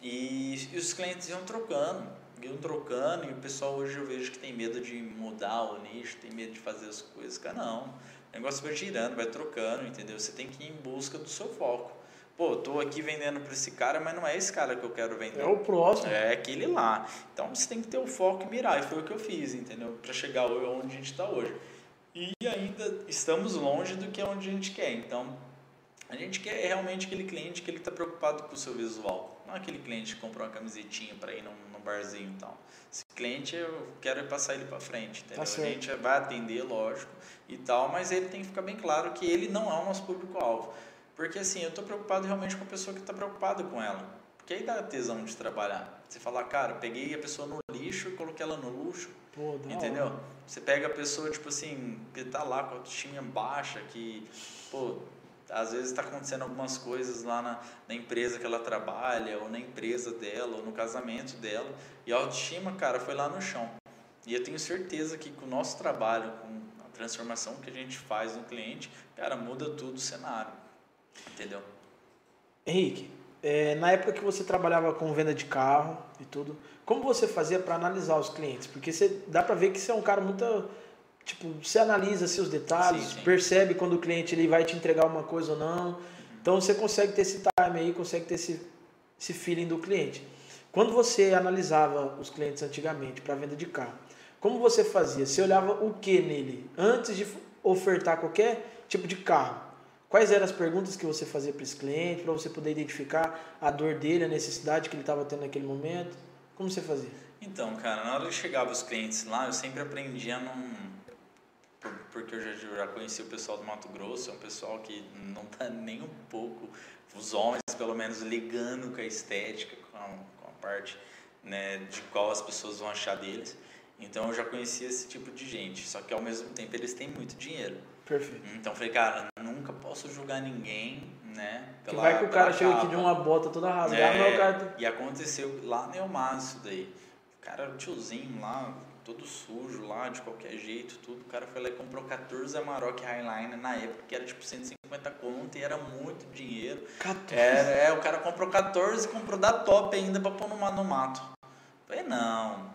E, e os clientes iam trocando iam trocando e o pessoal hoje eu vejo que tem medo de mudar o nicho, tem medo de fazer as coisas. Cara, não. O negócio vai girando, vai trocando, entendeu? Você tem que ir em busca do seu foco. pô, tô aqui vendendo para esse cara, mas não é esse cara que eu quero vender. É o próximo. É aquele lá. Então você tem que ter o foco e mirar. E foi o que eu fiz, entendeu? Para chegar onde a gente está hoje. E ainda estamos longe do que é onde a gente quer. Então, a gente quer realmente aquele cliente que ele está preocupado com o seu visual. Não aquele cliente que comprou uma camisetinha para ir num, barzinho e tal. Esse cliente eu quero passar ele para frente, entendeu? Tá a gente vai atender, lógico, e tal, mas ele tem que ficar bem claro que ele não é o nosso público-alvo. Porque assim, eu estou preocupado realmente com a pessoa que está preocupada com ela. Porque aí dá tesão de trabalhar. Você fala, cara, peguei a pessoa no lixo e coloquei ela no luxo. Pô, entendeu? Hora. Você pega a pessoa, tipo assim, que tá lá com a autoestima baixa, que, pô, às vezes está acontecendo algumas coisas lá na, na, empresa que ela trabalha, ou na empresa dela, ou no casamento dela, e a autoestima, cara, foi lá no chão. E eu tenho certeza que com o nosso trabalho, com a transformação que a gente faz no cliente, cara, muda tudo o cenário. Entendeu? Henrique, é, na época que você trabalhava com venda de carro e tudo, como você fazia para analisar os clientes? Porque você dá para ver que você é um cara muito tipo, você analisa seus detalhes, sim, sim. percebe quando o cliente ele vai te entregar uma coisa ou não. Então você consegue ter esse time aí, consegue ter esse, esse feeling do cliente. Quando você analisava os clientes antigamente para venda de carro, como você fazia? Você olhava o que nele antes de ofertar qualquer tipo de carro? Quais eram as perguntas que você fazia para esse cliente, para você poder identificar a dor dele, a necessidade que ele estava tendo naquele momento? Como você fazia? Então, cara, na hora que chegava os clientes lá, eu sempre aprendia num, porque eu já, já conheci o pessoal do Mato Grosso, é um pessoal que não tá nem um pouco, os homens pelo menos, ligando com a estética, com a, com a parte né, de qual as pessoas vão achar deles. Então eu já conhecia esse tipo de gente, só que ao mesmo tempo eles têm muito dinheiro. Perfeito. Então falei, cara, nunca posso julgar ninguém, né? Pela, que vai que o cara chega aqui de uma bota toda rasgada, é, cara... E aconteceu lá no Elmar isso daí. O cara, o tiozinho lá, todo sujo lá, de qualquer jeito, tudo. O cara foi lá e comprou 14 Amarok Highline na época, que era tipo 150 conto e era muito dinheiro. 14? É, é, o cara comprou 14 e comprou da top ainda pra pôr no, no mato. Falei, não.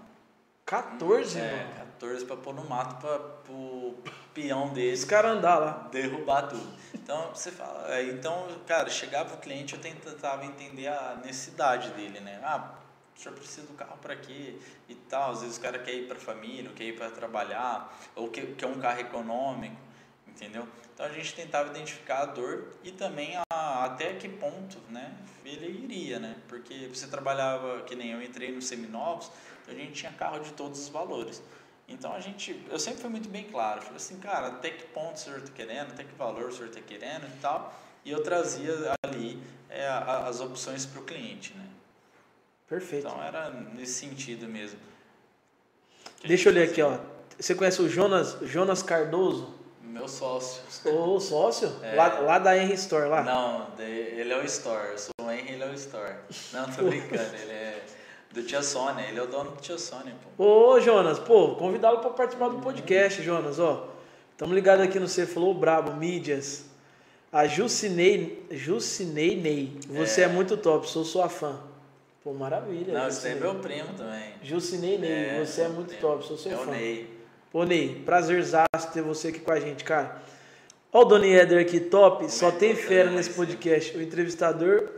14, é, mano? 14 pra pôr no mato pra, pro peão dele. Os caras andar lá. Derrubar tudo. Então, você fala. É, então, cara, chegava o cliente, eu tentava entender a necessidade dele, né? Ah, senhor precisa do carro para quê? E tal. Às vezes o cara quer ir para a família, ou quer ir para trabalhar, ou quer, quer um carro econômico, entendeu? Então a gente tentava identificar a dor e também a, até que ponto né, ele iria, né? Porque você trabalhava, que nem eu entrei no Seminovos, então a gente tinha carro de todos os valores. Então a gente, eu sempre fui muito bem claro, falei assim, cara, até que ponto o senhor está querendo, até que valor o senhor está querendo e tal. E eu trazia ali é, as opções para o cliente, né? Perfeito. Então era nesse sentido mesmo. Deixa eu ler aqui, ó. Você conhece o Jonas, Jonas Cardoso? Meu sócio. O sócio? É. Lá, lá da Henry Store, lá? Não, ele é o Store. Eu sou o Henry, ele é o Store. Não, tô brincando. ele é do Tia Sônia. Ele é o dono do Tia Sônia, pô. Ô, Jonas, pô, convidá-lo para participar do podcast, Jonas, ó. Estamos ligados aqui no Você Falou Brabo, mídias. A Jucinei, Jucinei Ney. Você é. é muito top, sou sua fã. Pô, maravilha. Não, esse é meu primo também. Jucinei Ney, é, você é muito primo. top, sou seu é fã. O Ney. Pô, Ney, prazerzaço ter você aqui com a gente, cara. Ó o Doni Eder aqui, top, Como só é tem fera nesse podcast. O entrevistador,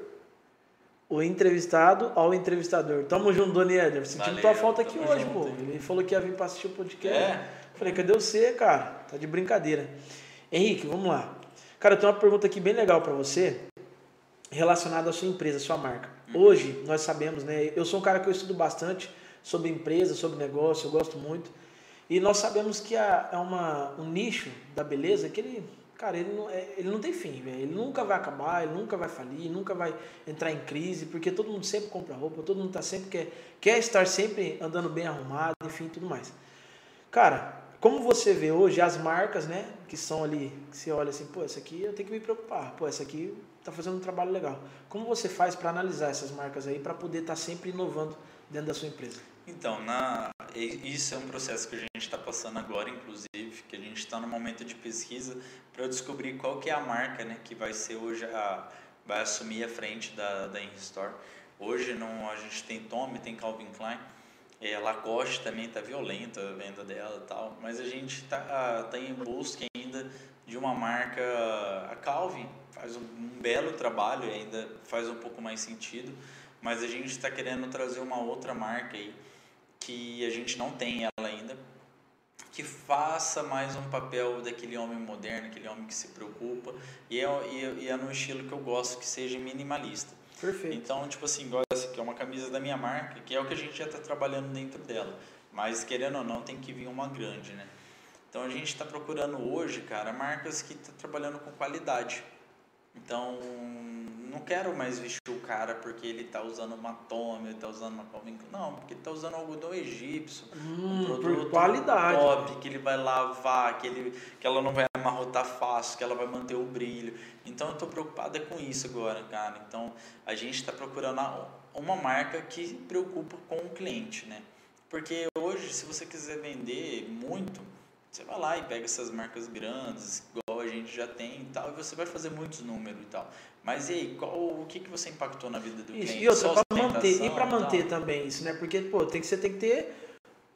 o entrevistado ao entrevistador. Tamo junto, Doni Eder. Sentimos tua falta aqui hoje, junto, pô. Ele falou que ia vir pra assistir o podcast. É? Falei, cadê você, cara? Tá de brincadeira. Henrique, vamos lá. Cara, eu tenho uma pergunta aqui bem legal para você, relacionada à sua empresa, à sua marca. Hoje, nós sabemos, né? Eu sou um cara que eu estudo bastante sobre empresa, sobre negócio, eu gosto muito. E nós sabemos que é uma, um nicho da beleza que ele, cara, ele não, é, ele não tem fim. Ele nunca vai acabar, ele nunca vai falir, nunca vai entrar em crise, porque todo mundo sempre compra roupa, todo mundo tá sempre quer, quer estar sempre andando bem arrumado, enfim, tudo mais. Cara, como você vê hoje as marcas, né, que são ali, que você olha assim, pô, essa aqui eu tenho que me preocupar, pô, essa aqui está fazendo um trabalho legal. Como você faz para analisar essas marcas aí para poder estar tá sempre inovando dentro da sua empresa? Então, na, isso é um processo que a gente está passando agora, inclusive, que a gente está no momento de pesquisa para descobrir qual que é a marca, né, que vai ser hoje a vai assumir a frente da da InStore. Hoje não, a gente tem Tommy, tem Calvin Klein, é, Lacoste também está violenta a venda dela tal, mas a gente está tá em busca ainda de uma marca, a Calvin faz um, um belo trabalho e ainda faz um pouco mais sentido, mas a gente está querendo trazer uma outra marca aí que a gente não tem ela ainda, que faça mais um papel daquele homem moderno, aquele homem que se preocupa, e é, e, é no estilo que eu gosto, que seja minimalista. Perfeito. Então, tipo assim, igual essa aqui é uma camisa da minha marca, que é o que a gente já está trabalhando dentro dela. Mas, querendo ou não, tem que vir uma grande, né? Então, a gente está procurando hoje, cara, marcas que estão tá trabalhando com qualidade. Então, não quero mais vestir o cara porque ele está usando uma Tommy, ele está usando uma Calvin Klein. Não, porque ele está usando algodão egípcio. Hum, um produto qualidade. top, que ele vai lavar, que, ele, que ela não vai amarrotar fácil, que ela vai manter o brilho. Então, eu estou preocupada com isso agora, cara. Então, a gente está procurando uma marca que se preocupa com o cliente, né? Porque hoje, se você quiser vender muito, você vai lá e pega essas marcas grandes, gente já tem e tal, e você vai fazer muitos números e tal. Mas e aí, qual, o que, que você impactou na vida do isso, cliente? E outra, para manter, e para manter também isso, né? Porque, pô, tem que, você tem que ter,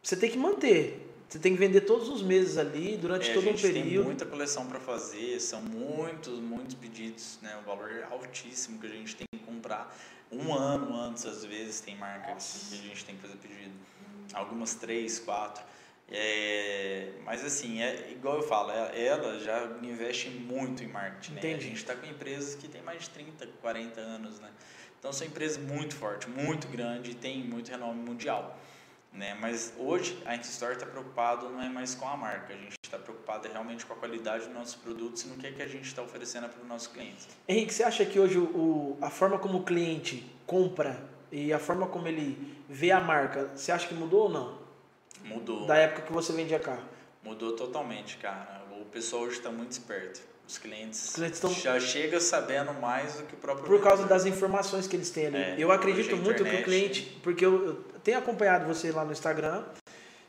você tem que manter. Você tem que vender todos os meses ali, durante é, todo um período. tem muita coleção para fazer, são muitos, muitos pedidos, né? Um valor altíssimo que a gente tem que comprar. Um ano antes, às vezes, tem marcas que a gente tem que fazer pedido. Algumas três, quatro. É, mas assim, é igual eu falo, é, ela já investe muito em marketing. Né? A gente está com empresas que têm mais de 30, 40 anos. Né? Então são empresas muito fortes, muito grandes e tem muito renome mundial. Né? Mas hoje a Store está preocupado não é mais com a marca, a gente está preocupado realmente com a qualidade dos nossos produtos e no que, é que a gente está oferecendo para os nossos clientes. Henrique, você acha que hoje o, a forma como o cliente compra e a forma como ele vê a marca, você acha que mudou ou não? Mudou. Da época que você vendia carro. Mudou totalmente, cara. O pessoal hoje está muito esperto. Os clientes, Os clientes tão... já chegam sabendo mais do que o próprio Por causa das informações que eles têm ali. É, eu acredito muito que o cliente, porque eu, eu, tenho acompanhado você lá no Instagram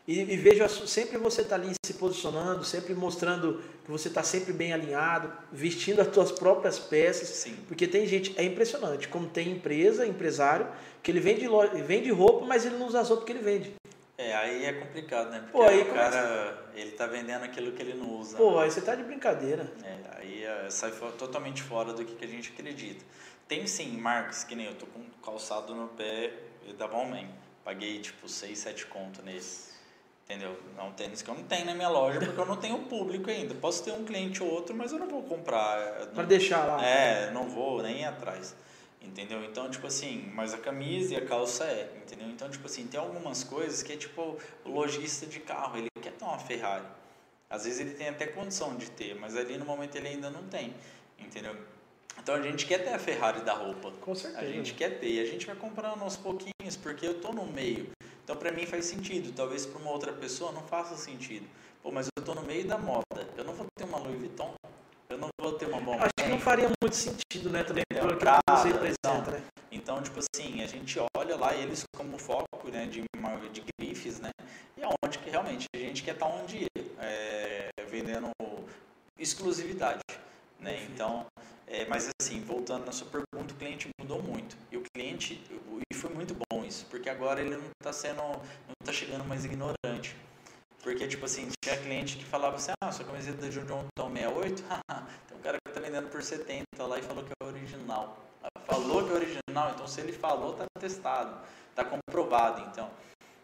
e, e vejo sempre você tá ali se posicionando, sempre mostrando que você está sempre bem alinhado, vestindo as suas próprias peças. Sim. Porque tem gente, é impressionante, como tem empresa, empresário, que ele vende, vende roupa, mas ele não usa as roupas que ele vende. É, aí é complicado, né? Porque Pô, aí o cara, ele tá vendendo aquilo que ele não usa. Pô, né? aí você tá de brincadeira. É, aí é, sai totalmente fora do que, que a gente acredita. Tem sim marcas, que nem eu tô com calçado no pé da Balmain. Paguei tipo 6, 7 conto nesse. Entendeu? É um tênis que eu não tenho na minha loja porque eu não tenho público ainda. Posso ter um cliente ou outro, mas eu não vou comprar. Para deixar lá. É, não vou nem ir atrás. Entendeu? Então, tipo assim, mas a camisa e a calça é, entendeu? Então, tipo assim, tem algumas coisas que é tipo o lojista de carro, ele quer ter uma Ferrari. Às vezes ele tem até condição de ter, mas ali no momento ele ainda não tem, entendeu? Então a gente quer ter a Ferrari da roupa. Com certeza. A gente quer ter, e a gente vai comprando aos pouquinhos, porque eu tô no meio. Então para mim faz sentido, talvez para uma outra pessoa não faça sentido. Pô, mas eu tô no meio da moda. Eu não vou ter uma Louis Vuitton, eu não vou ter uma bomba. Acho que não faria muito sentido, né? Também pelo que você representa, né? Então, tipo assim, a gente olha lá eles como foco né, de, de grifes, né? E aonde que realmente a gente quer estar um dia é, vendendo exclusividade, né? Então, é, mas assim, voltando na sua pergunta, o cliente mudou muito. E o cliente, e foi muito bom isso, porque agora ele não está sendo, não está chegando mais ignorante. Porque, tipo assim, tinha cliente que falava assim, ah, sua camiseta da John John 68, tem um cara que tá vendendo por 70 lá e falou que é original. Falou que é original, então se ele falou, tá testado, tá comprovado, então.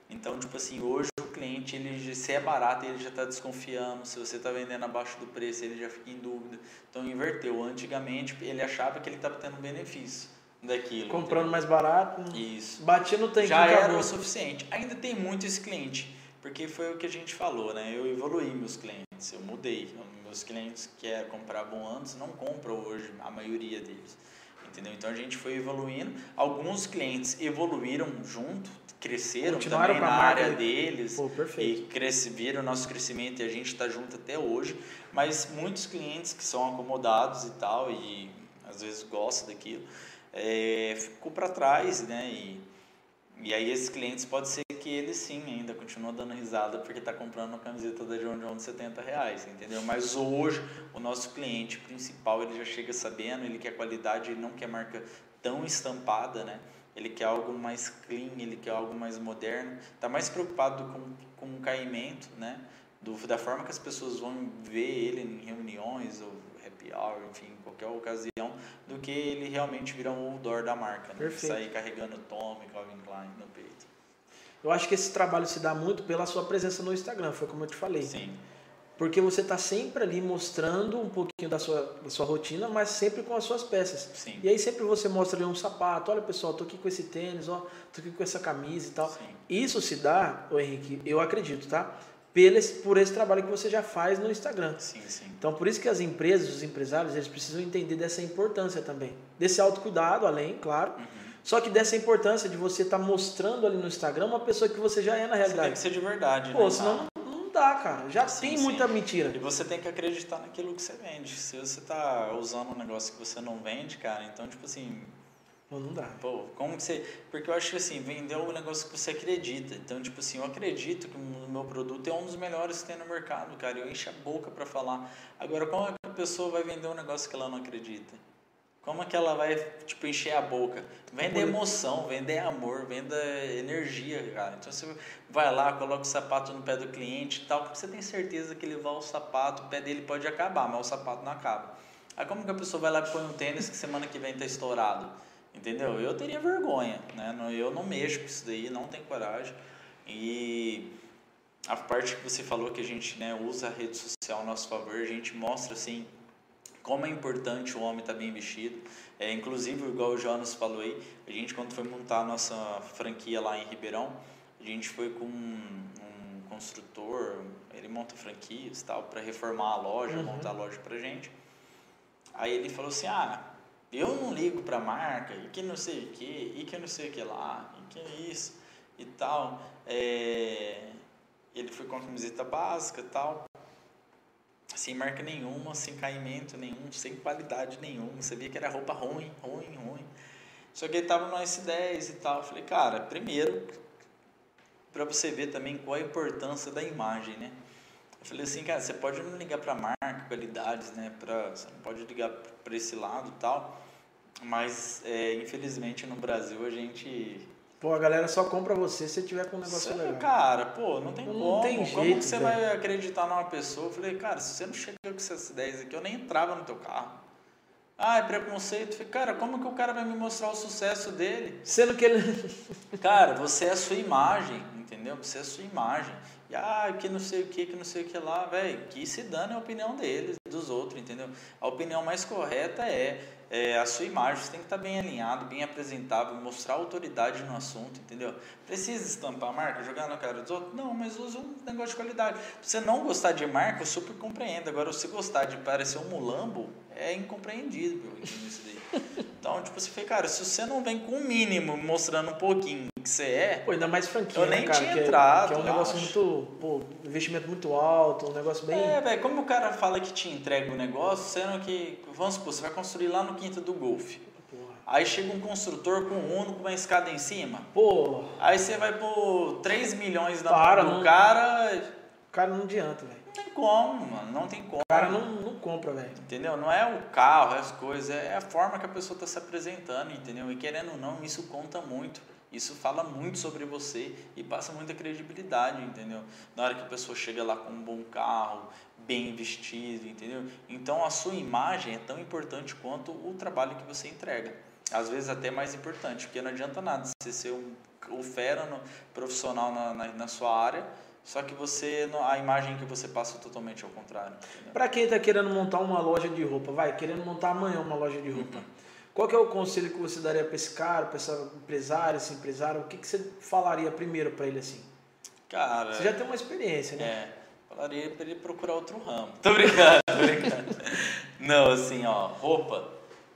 Então, tipo assim, hoje o cliente, ele, se é barato, ele já está desconfiando. Se você está vendendo abaixo do preço, ele já fica em dúvida. Então, inverteu. Antigamente, ele achava que ele estava tendo benefício daquilo. Comprando entendeu? mais barato. Isso. Batia no tanque. Já era o suficiente. Ainda tem muito esse cliente, porque foi o que a gente falou, né? Eu evoluí meus clientes, eu mudei. Meus clientes que compravam antes não compram hoje, a maioria deles entendeu? Então a gente foi evoluindo. Alguns clientes evoluíram junto, cresceram também na área deles Pô, e cresce, viram o nosso crescimento e a gente está junto até hoje. Mas muitos clientes que são acomodados e tal e às vezes gostam daquilo, é, ficou para trás, né? E, e aí esses clientes pode ser que ele sim ainda continua dando risada porque está comprando uma camiseta da John John de 70 reais, entendeu? Mas hoje o nosso cliente principal ele já chega sabendo, ele quer qualidade, ele não quer marca tão estampada, né? Ele quer algo mais clean, ele quer algo mais moderno, está mais preocupado com, com o caimento, né? Do, da forma que as pessoas vão ver ele em reuniões ou happy hour, enfim, qualquer ocasião, do que ele realmente virar um outdoor da marca, né? Sair carregando Tommy, Calvin Klein no peito. Eu acho que esse trabalho se dá muito pela sua presença no Instagram, foi como eu te falei. Sim, Porque você está sempre ali mostrando um pouquinho da sua, da sua rotina, mas sempre com as suas peças. sim. E aí sempre você mostra ali um sapato, olha pessoal, tô aqui com esse tênis, ó, tô aqui com essa camisa e tal. Sim. Isso se dá, ô Henrique, eu acredito, tá? Pelo por esse trabalho que você já faz no Instagram. Sim, sim. Então, por isso que as empresas, os empresários, eles precisam entender dessa importância também. Desse autocuidado, além, claro. Uhum. Só que dessa importância de você estar mostrando ali no Instagram uma pessoa que você já é na Você tem que realidade. ser de verdade, Pô, né? senão não, não dá, cara. Já Sim, tem sim. muita mentira. E você tem que acreditar naquilo que você vende. Se você tá usando um negócio que você não vende, cara, então, tipo assim, Pô, não dá. pô, como que você. Porque eu acho que assim, vender um negócio que você acredita. Então, tipo assim, eu acredito que o meu produto é um dos melhores que tem no mercado, cara. Eu encho a boca pra falar. Agora, como é que a pessoa vai vender um negócio que ela não acredita? Como é que ela vai, tipo, encher a boca? Vende Por- emoção, vende amor, vende energia, cara. Então você vai lá, coloca o sapato no pé do cliente e tal, porque você tem certeza que ele vai o sapato, o pé dele pode acabar, mas o sapato não acaba. Aí como que a pessoa vai lá e põe um tênis que semana que vem tá estourado? Entendeu? Eu teria vergonha, né? Eu não mexo com isso daí, não tenho coragem. E a parte que você falou que a gente né, usa a rede social a nosso favor, a gente mostra assim como é importante o homem estar bem vestido. É, inclusive, igual o Jonas falou aí, a gente quando foi montar a nossa franquia lá em Ribeirão, a gente foi com um, um construtor, ele monta franquias tal, para reformar a loja, Uhum. montar a loja pra gente. Aí ele falou assim, ah, eu não ligo pra marca, e que não sei o que, e que não sei o que lá, e que isso, e tal. É, ele foi com a camiseta básica tal, sem marca nenhuma, sem caimento nenhum, sem qualidade nenhuma. Via que era roupa ruim, ruim, ruim. Só que ele tava no S10 e tal. Eu falei, cara, primeiro, para você ver também qual a importância da imagem, né? Eu falei assim, cara, você pode não ligar para marca, qualidades, né? Pra, você não pode ligar para esse lado e tal. Mas, é, infelizmente, no Brasil a gente Pô, a galera só compra você se tiver com um negócio legal. Cara, pô, não tem Não como. tem como jeito, que você velho. vai acreditar numa pessoa? Eu falei, cara, se você não chega com essas ideias aqui, eu nem entrava no teu carro. Ah, é preconceito. Eu falei, cara, como que o cara vai me mostrar o sucesso dele? Sendo que ele. Cara, você é a sua imagem, entendeu? Você é a sua imagem. Ah, que não sei o que, que não sei o que lá, velho. Que se dane a opinião deles, dos outros, entendeu? A opinião mais correta é, é a sua imagem. Você tem que estar bem alinhado, bem apresentável, mostrar autoridade no assunto, entendeu? Precisa estampar a marca, jogar na cara dos outros? Não, mas usa um negócio de qualidade. Se você não gostar de marca, eu super compreendo. Agora, se gostar de parecer um mulambo, é incompreendível entendeu? isso daí. Então, tipo, você fala, cara, se você não vem com o mínimo mostrando um pouquinho que você é, Pô, ainda mais franquia, Eu né, nem cara? tinha que, é- entrado, que é um negócio acho. muito. Pô, investimento muito alto, um negócio bem. É, velho, como o cara fala que te entrega o negócio, sendo que, vamos supor, você vai construir lá no quinto do Golf. Porra. Aí chega um construtor com um Uno com uma escada em cima. Pô, Aí você vai pôr 3 milhões na Para, mão do não- cara. O cara não adianta, velho. Não tem como, mano. Não tem como. O cara não, não compra, velho. Entendeu? Não é o carro, é as coisas, é a forma que a pessoa está se apresentando, entendeu? E querendo ou não, isso conta muito. Isso fala muito sobre você e passa muita credibilidade, entendeu? Na hora que a pessoa chega lá com um bom carro, bem vestido, entendeu? Então a sua imagem é tão importante quanto o trabalho que você entrega. Às vezes até mais importante, porque não adianta nada você ser um, um fera no, profissional na, na, na sua área, só que você a imagem que você passa é totalmente ao contrário. Pra quem tá querendo montar uma loja de roupa, vai, querendo montar amanhã uma loja de roupa. Qual que é o conselho que você daria pra esse cara, pra esse empresário, esse empresário? O que, que você falaria primeiro pra ele assim? Cara, Você já tem uma experiência, né? É, falaria pra ele procurar outro ramo. Tô brincando, tô brincando. Não, assim, ó, roupa.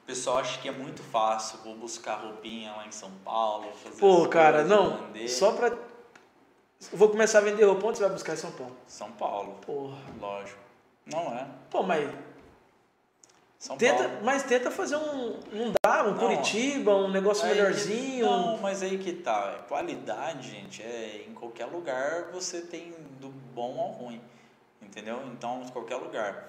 O pessoal acha que é muito fácil, vou buscar roupinha lá em São Paulo, fazer Pô, cara, não. Só pra. Vou começar a vender roupa, onde você vai buscar em São Paulo? São Paulo, Porra. lógico. Não é. Pô, mas São tenta, Paulo. mas tenta fazer um. Não dá, um Não. Curitiba, um negócio Aí que- melhorzinho. não, mas aí que tá. Qualidade, gente, é em qualquer lugar você tem do bom ao ruim. Entendeu? Então, em qualquer lugar.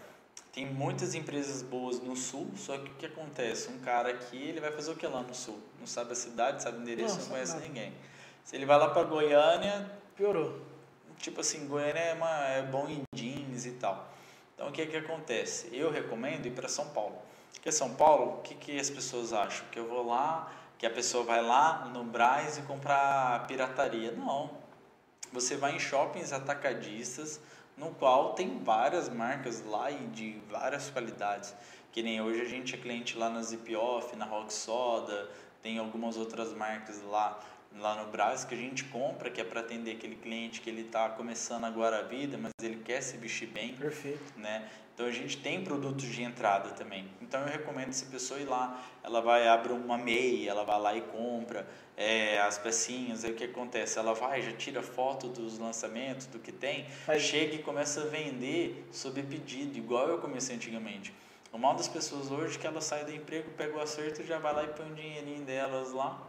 Tem muitas empresas boas no sul, só que o que acontece? Um cara aqui, ele vai fazer o que lá no sul? Não sabe a cidade, sabe o endereço, Não, conhece nada. ninguém. Se ele vai lá para Goiânia, Piorou. tipo assim, Goiânia é, uma, é bom em jeans e tal. Então o que que acontece? Eu recomendo ir para São Paulo. Porque São Paulo, o que, que as pessoas acham? Que eu vou lá, que a pessoa vai lá no Braz e comprar pirataria. Não. Você vai em shoppings atacadistas, no qual tem várias marcas lá e de várias qualidades. Que nem hoje a gente é cliente lá na Zip Off, na Rock Soda, tem algumas outras marcas lá lá no Brasil que a gente compra, que é para atender aquele cliente que ele está começando agora a vida, mas ele quer se vestir bem. Perfeito. Né? Então a gente tem produtos de entrada também. Então eu recomendo essa pessoa ir lá, ela vai abrir uma meia, ela vai lá e compra é, as pecinhas, aí o que acontece? Ela vai, já tira foto dos lançamentos, do que tem, chega e começa a vender sob pedido, igual eu comecei antigamente. O mal das pessoas hoje é que ela sai do emprego, pega o acerto, já vai lá e põe um dinheirinho delas lá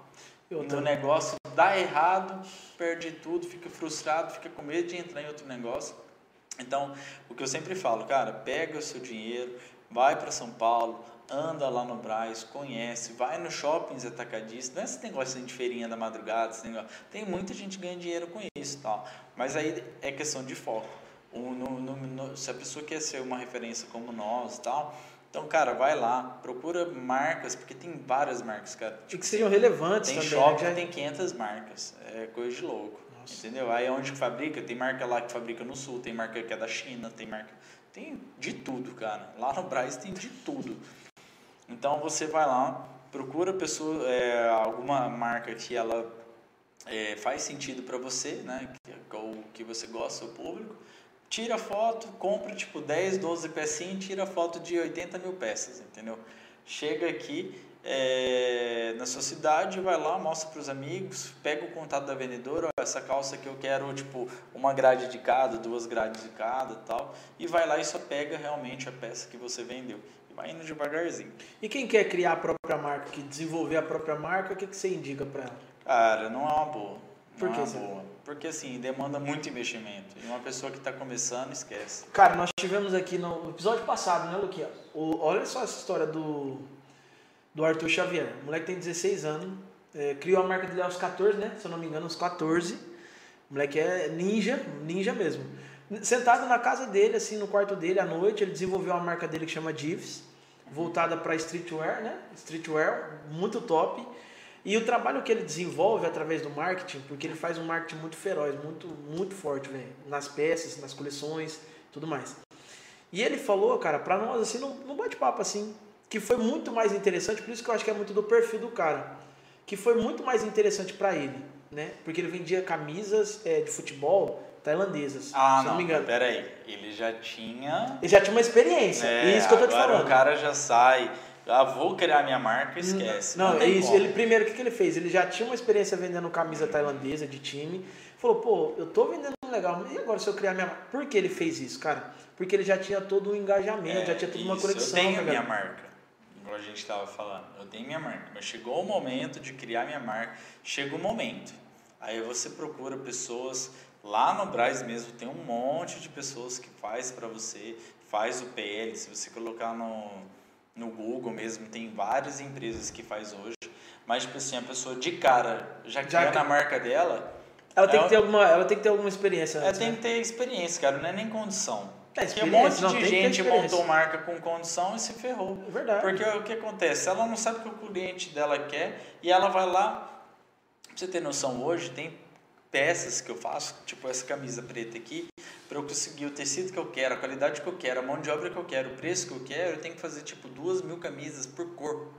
o negócio dá errado, perde tudo, fica frustrado, fica com medo de entrar em outro negócio. Então, o que eu sempre falo, cara, pega o seu dinheiro, vai para São Paulo, anda lá no Braz, conhece, vai no shoppings atacadistas, não é esse negócio de feirinha da madrugada, esse negócio. tem muita gente que ganha dinheiro com isso, tal. mas aí é questão de foco. No, no, no, se a pessoa quer ser uma referência como nós, tal, então, cara, vai lá, procura marcas, porque tem várias marcas, cara. E que sejam relevantes tem também. Tem shopping né? tem 500 marcas, é coisa de louco. Nossa. Entendeu? Aí onde que fabrica, tem marca lá que fabrica no sul, tem marca que é da China, tem marca... Tem de tudo, cara. Lá no Braz tem de tudo. Então, você vai lá, procura pessoa, é, alguma marca que ela é, faz sentido para você, né? Que, ou que você gosta, o público tira foto, compra tipo 10, 12 pecinhas tira foto de 80 mil peças, entendeu? Chega aqui é, na sua cidade, vai lá, mostra para os amigos, pega o contato da vendedora, ó, essa calça que eu quero, tipo, uma grade de cada, duas grades de cada tal, e vai lá e só pega realmente a peça que você vendeu. E vai indo devagarzinho. E quem quer criar a própria marca, que desenvolver a própria marca, o que, que você indica para ela? Cara, não é uma boa. Por que, é boa. Porque assim, demanda muito investimento. E uma pessoa que está começando, esquece. Cara, nós tivemos aqui no episódio passado, né, Luquinha? O, olha só essa história do, do Arthur Xavier. O moleque tem 16 anos, é, criou a marca dele aos 14, né? Se eu não me engano, aos 14. O moleque é ninja, ninja mesmo. Sentado na casa dele, assim, no quarto dele, à noite, ele desenvolveu uma marca dele que chama Divs, voltada para streetwear, né? Streetwear, muito top. E o trabalho que ele desenvolve através do marketing, porque ele faz um marketing muito feroz, muito, muito forte, velho, nas peças, nas coleções, tudo mais. E ele falou, cara, pra nós, assim, no, bate-papo, assim, que foi muito mais interessante, por isso que eu acho que é muito do perfil do cara, que foi muito mais interessante para ele, né? Porque ele vendia camisas é, de futebol tailandesas. Ah, não, não me engano. Pera aí, ele já tinha... Ele já tinha uma experiência, é, isso que eu tô te falando. o cara já sai ah, vou criar minha marca, esquece. Não, não é isso. Ele, primeiro, o que, que ele fez? Ele já tinha uma experiência vendendo camisa tailandesa de time. Falou, pô, eu tô vendendo legal, e agora se eu criar minha marca? Por que ele fez isso, cara? Porque ele já tinha todo o um engajamento, é, já tinha toda uma conexão. Eu tenho minha marca, como a gente estava falando. Eu tenho minha marca, mas chegou o momento de criar minha marca. Chega o momento. Aí você procura pessoas lá no Braz mesmo tem um monte de pessoas que faz para você, faz o PL. Se você colocar no no Google mesmo, tem várias empresas que faz hoje. Mas, tipo assim, a pessoa de cara, já que já na marca dela... Ela tem, ela, que ter alguma, ela tem que ter alguma experiência. Ela tem né? que ter experiência, cara, não é nem condição. É, Porque um monte não, de gente montou marca com condição e se ferrou. É verdade. Porque o que acontece? Ela não sabe o que o cliente dela quer e ela vai lá. Pra você ter noção, hoje tem peças que eu faço, tipo essa camisa preta aqui, para eu conseguir o tecido que eu quero, a qualidade que eu quero, a mão de obra que eu quero, o preço que eu quero, eu tenho que fazer tipo duas mil camisas por cor.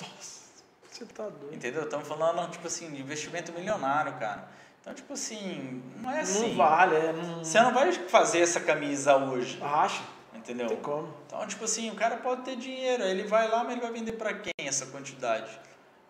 Nossa, você tá doido. Entendeu? Estamos falando, tipo assim, de investimento milionário, cara. Então, tipo assim, não é assim. Não vale, é. Não... Você não vai fazer essa camisa hoje. Acha. Entendeu? Não tem como. Então, tipo assim, o cara pode ter dinheiro, ele vai lá, mas ele vai vender para quem essa quantidade?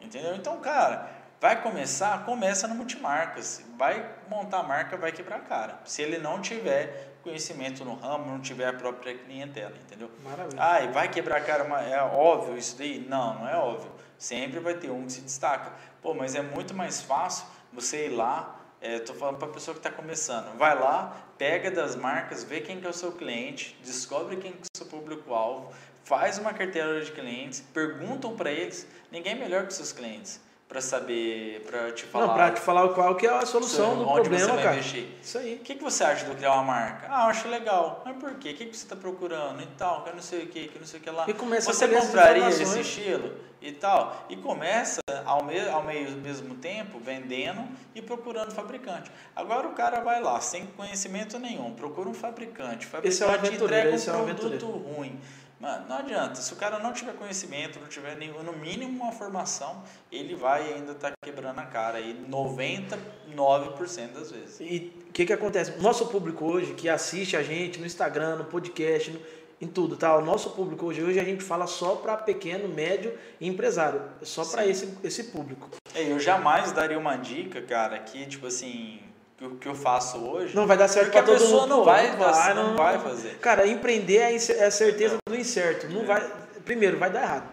Entendeu? Então, cara, Vai começar? Começa no multimarcas. Vai montar a marca, vai quebrar a cara. Se ele não tiver conhecimento no ramo, não tiver a própria clientela, entendeu? Maravilha. Ah, e vai quebrar a cara, é óbvio isso daí? Não, não é óbvio. Sempre vai ter um que se destaca. Pô, mas é muito mais fácil você ir lá, estou é, falando para a pessoa que está começando, vai lá, pega das marcas, vê quem que é o seu cliente, descobre quem que é o seu público-alvo, faz uma carteira de clientes, perguntam para eles, ninguém é melhor que seus clientes para saber, para te falar. Não, para te falar qual que é a solução do problema, você vai cara. Investir. Isso aí. O que, que você acha de criar uma marca? Ah, eu acho legal. Mas por quê? O que, que você está procurando e tal? Que eu não sei o que, que não sei o que lá. E começa você a compraria esse estilo e tal? E começa ao, me ao meio, mesmo tempo vendendo e procurando fabricante. Agora o cara vai lá sem conhecimento nenhum, procura um fabricante. O Esse é fabricante entrega é um produto ruim. Mano, não adianta. Se o cara não tiver conhecimento, não tiver nenhum, no mínimo uma formação, ele vai ainda estar quebrando a cara aí 99% das vezes. E o que que acontece? Nosso público hoje que assiste a gente no Instagram, no podcast, no- em tudo, tá? O nosso público hoje, hoje a gente fala só para pequeno, médio e empresário, só para esse esse público. É, eu jamais daria uma dica, cara, que tipo assim, o que eu faço hoje. Não vai dar certo Porque para a todo pessoa mundo. não Pô, vai fazer, não vai fazer. Cara, empreender é a é a certeza do incerto. Não É. vai, primeiro, vai dar errado.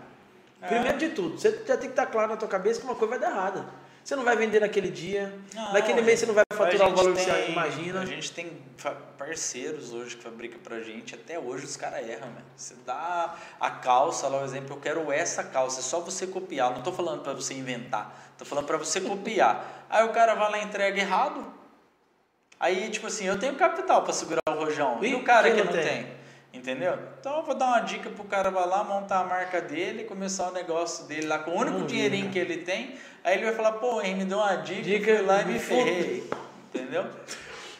É. Primeiro de tudo, você já tem que estar claro na tua cabeça que uma coisa vai dar errada. Você não vai vender naquele dia, Não, naquele mês você não vai a faturar o valor que tem- você imagina. A gente tem parceiros hoje que fabricam pra gente, até hoje os caras erram, né? Você dá a calça, lá o exemplo, eu quero essa calça, é só você copiar. Não tô falando pra você inventar, tô falando pra você copiar. Aí o cara vai lá e entrega errado. Aí, tipo assim, eu tenho capital pra segurar o rojão. E, E o cara que não tem? tem? Entendeu? Então eu vou dar uma dica pro cara vai lá, montar a marca dele, começar o negócio dele lá com o único Hum, dinheirinho cara. que ele tem. Aí ele vai falar, pô, hein, me deu uma dica, Dica, fui lá e me ferrei. Entendeu?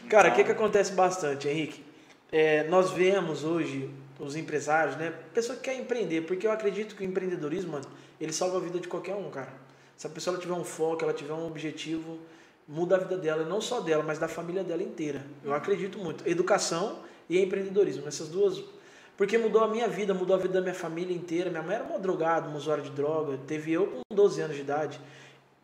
Cara, o Então, que, que acontece bastante, Henrique? É, nós vemos hoje os empresários, né? Pessoa que quer empreender, porque eu acredito que o empreendedorismo, mano, ele salva a vida de qualquer um, cara. Se a pessoa tiver um foco, ela tiver um objetivo, muda a vida dela, não só dela, mas da família dela inteira. Eu acredito muito. Educação e empreendedorismo, essas duas. Porque mudou a minha vida, mudou a vida da minha família inteira. Minha mãe era uma drogada, uma usuária de droga. Teve eu com 12 anos de idade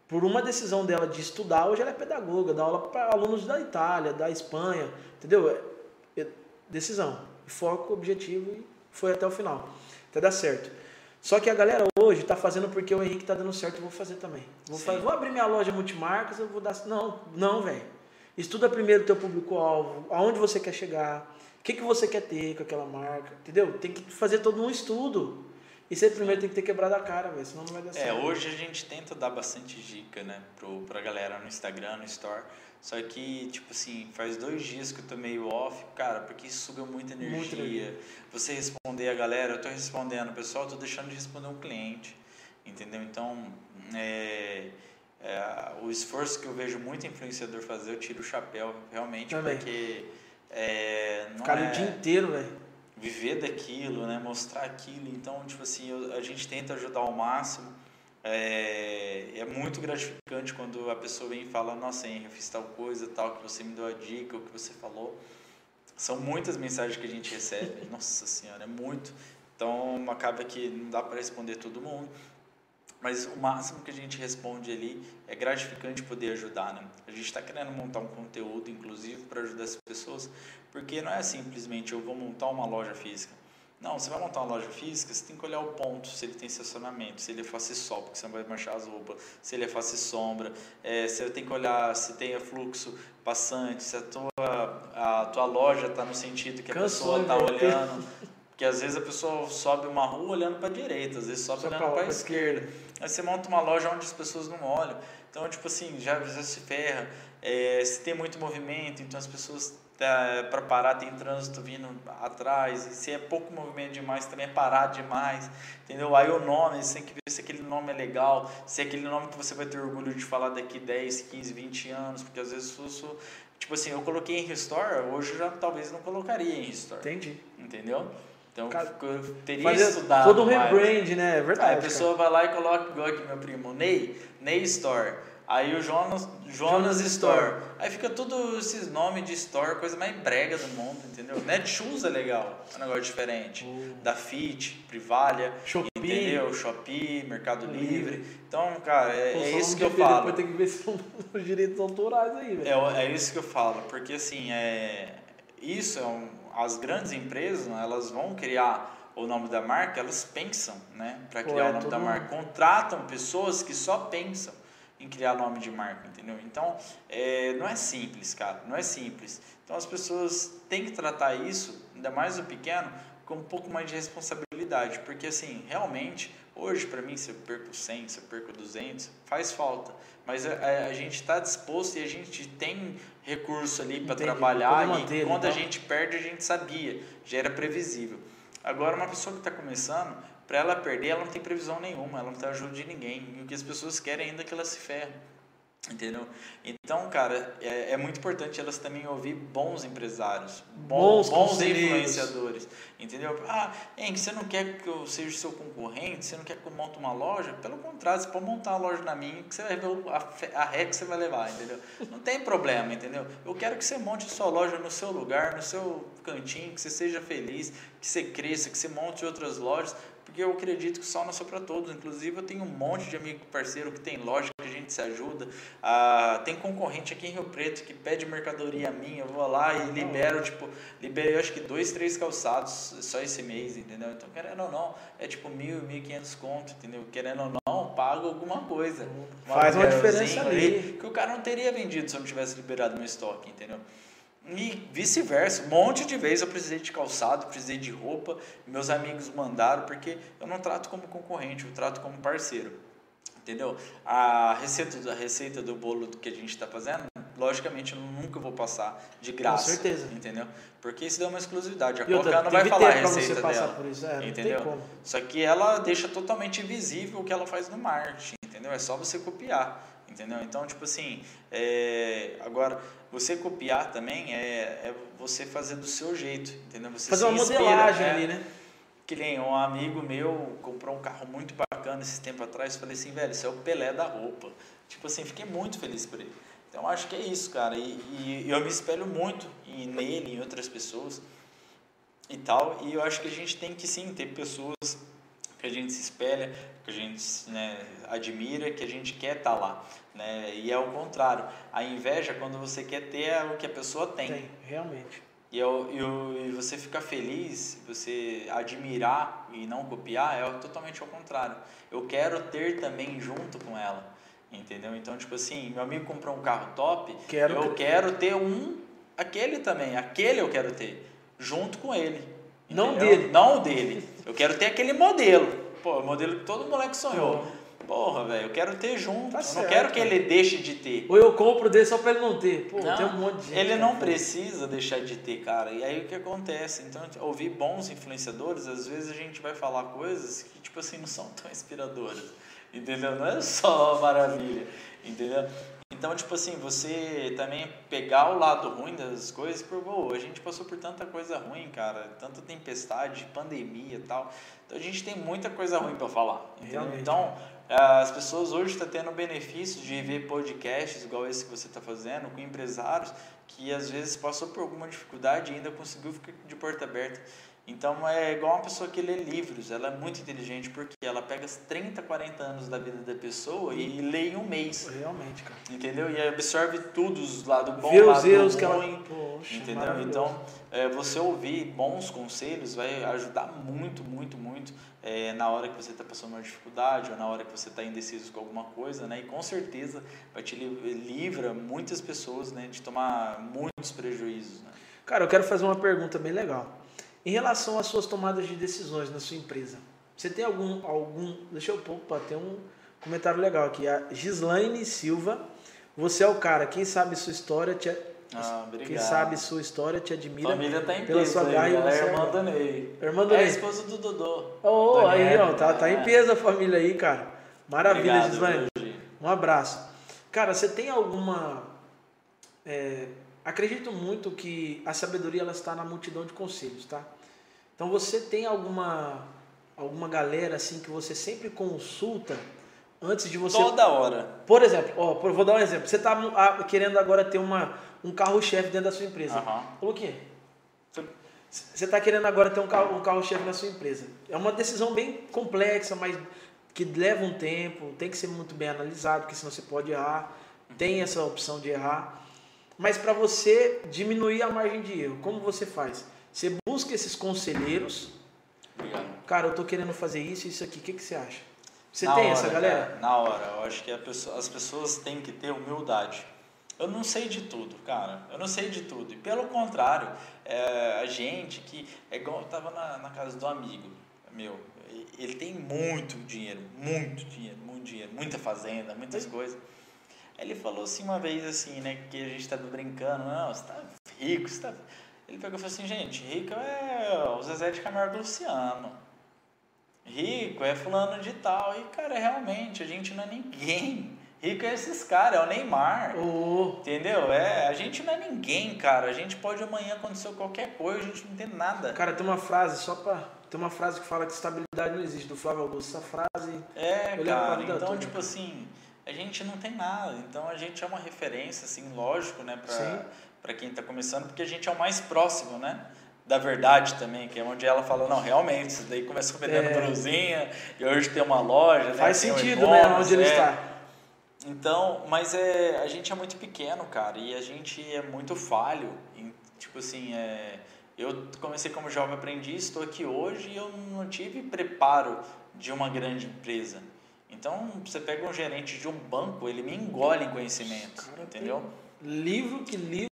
por uma decisão dela de estudar, hoje ela é pedagoga, dá aula para alunos da Itália, da Espanha, entendeu? É- é decisão, foco, objetivo e foi até o final, até dar certo. Só que a galera hoje está fazendo porque o Henrique está dando certo, eu vou fazer também. Vou, fazer, vou abrir minha loja multimarcas, eu vou dar. Não, não, velho. Estuda primeiro o teu público-alvo, aonde você quer chegar, o que, que você quer ter com aquela marca, entendeu? Tem que fazer todo um estudo. E você primeiro tem que ter quebrado a cara, velho, senão não vai dar É, certo. hoje a gente tenta dar bastante dica, né, pro, pra galera no Instagram, no Store. Só que, tipo assim, faz dois dias que eu tô meio off, cara, porque isso suga muita energia. Muita energia. Você responder a galera, eu tô respondendo pessoal, eu tô deixando de responder um cliente. Entendeu? Então, é, é, o esforço que eu vejo muito influenciador fazer, eu tiro o chapéu, realmente, Também. porque é, não Cara, é o dia inteiro, velho. viver daquilo, né? Mostrar aquilo. Então, tipo assim, eu- a gente tenta ajudar ao máximo. É, é muito gratificante quando a pessoa vem e fala, nossa, Henrique, eu fiz tal coisa, tal, que você me deu a dica, o que você falou. São muitas mensagens que a gente recebe, nossa senhora, é muito. Então, acaba que não dá para responder todo mundo. Mas o máximo que a gente responde ali é gratificante poder ajudar, né? A gente está querendo montar um conteúdo, inclusive, para ajudar as pessoas, porque não é simplesmente eu vou montar uma loja física. Não, você vai montar uma loja física, você tem que olhar o ponto, se ele tem estacionamento, se ele é face sol, porque você não vai manchar as roupas, se ele é face sombra, é, você tem que olhar se tem fluxo passante, se a tua, a tua loja está no sentido que a Cansou, pessoa está né? olhando. Porque às vezes a pessoa sobe uma rua olhando para a direita, às vezes sobe Só olhando para a esquerda. Aí você monta uma loja onde as pessoas não olham. Então, tipo assim, já, já se ferra. É, se tem muito movimento, então as pessoas para parar tem trânsito vindo atrás. E se é pouco movimento demais, também é parar demais. Entendeu? Aí o nome, você tem que ver se aquele nome é legal, se é aquele nome que você vai ter orgulho de falar daqui 10, 15, 20 anos, porque às vezes isso, tipo assim, eu coloquei em Restore, hoje eu já talvez não colocaria em Restore. Entendi. Entendeu? Então Cara, eu teria Fazer estudado. todo um mais. rebrand, né? É Aí verdade. a pessoa vai lá e coloca, igual aqui meu primo, Ney, Ney Store. Aí o Jonas, Jonas, Jonas Store. Store. Aí fica tudo esses nomes de Store, coisa mais brega do mundo, entendeu? Netshoes é legal, é um negócio diferente. Da Fit, Privalha, Shopee. entendeu? Shopee, Mercado Livre. Livre. Então, cara, é, Pô, é isso que eu falo. Depois tem que ver se são os direitos autorais aí, velho. É, é isso que eu falo, porque assim, é, isso é um, as grandes empresas, né, elas vão criar o nome da marca, elas pensam, né, para Pô, criar é o nome da marca, contratam pessoas que só pensam em criar nome de marca, entendeu? Então, é, não é simples, cara, não é simples. Então, as pessoas têm que tratar isso, ainda mais o pequeno, com um pouco mais de responsabilidade, porque assim, realmente, Hoje, para mim, se eu perco 100, se eu perco 200, faz falta. Mas a, a, gente está disposto e a gente tem recurso ali para trabalhar e quando então. a gente perde, a gente sabia, já era previsível. Agora, uma pessoa que está começando, para ela perder, ela não tem previsão nenhuma, ela não tem ajuda de ninguém. E o que as pessoas querem ainda é que ela se ferre. Entendeu? Então, cara, é, é, muito importante elas também ouvir bons empresários, bons, bons, bons influenciadores. Entendeu? Ah, hein, você não quer que eu seja seu concorrente? Você não quer que eu monte uma loja? Pelo contrário, você pode montar uma loja na minha que você vai ver a, a ré que você vai levar, entendeu? Não tem problema, entendeu? Eu quero que você monte a sua loja no seu lugar, no seu cantinho, que você seja feliz, que você cresça, que você monte outras lojas, porque eu acredito que o sol não é só para todos. Inclusive, eu tenho um monte de amigo parceiro que tem loja que a gente se ajuda. Ah, tem concorrente aqui em Rio Preto que pede mercadoria minha, eu vou lá e libero, tipo, liberei acho que dois, três calçados só esse mês, entendeu? Então, querendo ou não, é tipo mil, mil e quinhentos conto, entendeu? Querendo ou não, pago alguma coisa. Uma Faz uma diferença ali. Que o cara não teria vendido se eu não tivesse liberado meu estoque, entendeu? E vice-versa, um monte de vezes eu precisei de calçado, precisei de roupa, meus amigos mandaram, porque eu não trato como concorrente, eu trato como parceiro. Entendeu? A receita, a receita do bolo que a gente está fazendo, logicamente eu nunca vou passar de graça. Com certeza. Entendeu? Porque isso dá uma exclusividade. A Coca não vai falar a receita dela. Por isso. É, entendeu? Só que ela deixa totalmente visível o que ela faz no marketing. Entendeu? É só você copiar entendeu? Então, tipo assim, é, agora, você copiar também é, é você fazer do seu jeito, entendeu? Você fazer uma inspira, modelagem é, ali, né? Que nem um amigo meu comprou um carro muito bacana esse tempo atrás, falei assim, velho, isso é o Pelé da roupa. Tipo assim, fiquei muito feliz por ele. Então, acho que é isso, cara, e, e eu me espelho muito e nele, em outras pessoas e tal, e eu acho que a gente tem que sim ter pessoas que a gente se espelha, que a gente né, admira, que a gente quer estar tá lá. Né? E é o contrário. A inveja, quando você quer ter é o que a pessoa tem. Tem, realmente. E, eu, eu, e você ficar feliz, você admirar e não copiar, é totalmente ao contrário. Eu quero ter também junto com ela. Entendeu? Então, tipo assim, meu amigo comprou um carro top, quero eu que... quero ter um, aquele também, aquele eu quero ter, junto com ele. Entendeu? Não dele. Não dele. Eu quero ter aquele modelo. Pô, o modelo que todo moleque sonhou. Porra, velho, eu quero ter junto. Tá eu certo, não quero que ele deixe de ter. Ou eu compro dele só pra ele não ter. Pô, não, tem um monte de gente. Ele não precisa deixar de ter, cara. E aí o que acontece? Então, ouvir bons influenciadores, às vezes a gente vai falar coisas que, tipo assim, não são tão inspiradoras. Entendeu? Não é só maravilha. Entendeu? Então, tipo assim, você também pegar o lado ruim das coisas, por pô, a gente passou por tanta coisa ruim, cara, tanta tempestade, pandemia e tal. Então a gente tem muita coisa ruim para falar. Realmente. Então, as pessoas hoje estão tá tendo o benefício de ver podcasts igual esse que você está fazendo, com empresários que às vezes passou por alguma dificuldade e ainda conseguiu ficar de porta aberta. Então é igual uma pessoa que lê livros, ela é muito inteligente porque ela pega os 30, 40 anos da vida da pessoa e lê em um mês. Realmente, cara. Entendeu? E absorve tudo, os lado bom, Vê erros ruim. Que ela... Poxa, entendeu? Então, é, você ouvir bons conselhos vai ajudar muito, muito, muito é, na hora que você está passando uma dificuldade ou na hora que você está indeciso com alguma coisa, né? E com certeza vai te livra muitas pessoas, né, de tomar muitos prejuízos, né? Cara, eu quero fazer uma pergunta bem legal. Em relação às suas tomadas de decisões na sua empresa, você tem algum. algum deixa eu pôr, ter um comentário legal aqui. A Gislaine Silva, você é o cara, quem sabe sua história te. Ah, obrigado. Quem sabe sua história te admira. Família tá em pela peso, sua garra ela é irmã do Ney. Irmã do é Ney. É a esposa do Dodô. Oh, aí, ó, tá, tá em peso a família aí, cara. Maravilha, obrigado, Gislaine. Um abraço. Cara, você tem alguma. É, acredito muito que a sabedoria ela está na multidão de conselhos, tá? Então você tem alguma alguma galera assim que você sempre consulta antes de você toda hora. Por exemplo, ó, vou dar um exemplo. Você está querendo agora ter uma um carro-chefe dentro da sua empresa. Uhum. O quê? Você está querendo agora ter um carro um carro-chefe na sua empresa. É uma decisão bem complexa, mas que leva um tempo, tem que ser muito bem analisado, porque senão você pode errar. Tem essa opção de errar. Mas para você diminuir a margem de erro, como você faz? Você busca esses conselheiros. Obrigado. Cara, eu tô querendo fazer isso e isso aqui. O que, que você acha? Você na tem hora, essa galera? Cara, na hora. Eu acho que pessoa, as pessoas têm que ter humildade. Eu não sei de tudo, cara. Eu não sei de tudo. E pelo contrário, é, a gente que. É igual eu tava na, na casa do amigo meu. ele tem muito dinheiro, muito dinheiro, muito dinheiro, muita fazenda, muitas coisas. Ele falou assim uma vez assim, né, que a gente estava brincando, não, você tá rico, você tá... Ele pegou e falou assim, gente, rico é o Zezé de Camargo Luciano. Rico é fulano de tal. E, cara, realmente, a gente não é ninguém. Rico é esses caras, é o Neymar. Oh. Entendeu? É, a gente não é ninguém, cara. A gente pode amanhã acontecer qualquer coisa, a gente não tem nada. Cara, tem uma frase, só pra. Tem uma frase que fala que estabilidade não existe, do Flávio Augusto. Essa frase. É, cara. Então, toda. tipo assim, a gente não tem nada. Então a gente é uma referência, assim, lógico, né, pra, pra quem tá começando, porque a gente é o mais próximo, né? da verdade também, que é onde ela fala, não, realmente, isso daí começou vendendo é. brusinha e hoje tem uma loja, Faz né, sentido, né, onde ele é. está. Então, mas é, a gente é muito pequeno, cara, e a gente é muito falho. Em, tipo assim, é, eu comecei como jovem aprendiz, estou aqui hoje e eu não tive preparo de uma grande empresa. Então, você pega um gerente de um banco, ele me engole em conhecimento, cara, entendeu? Livro que livro.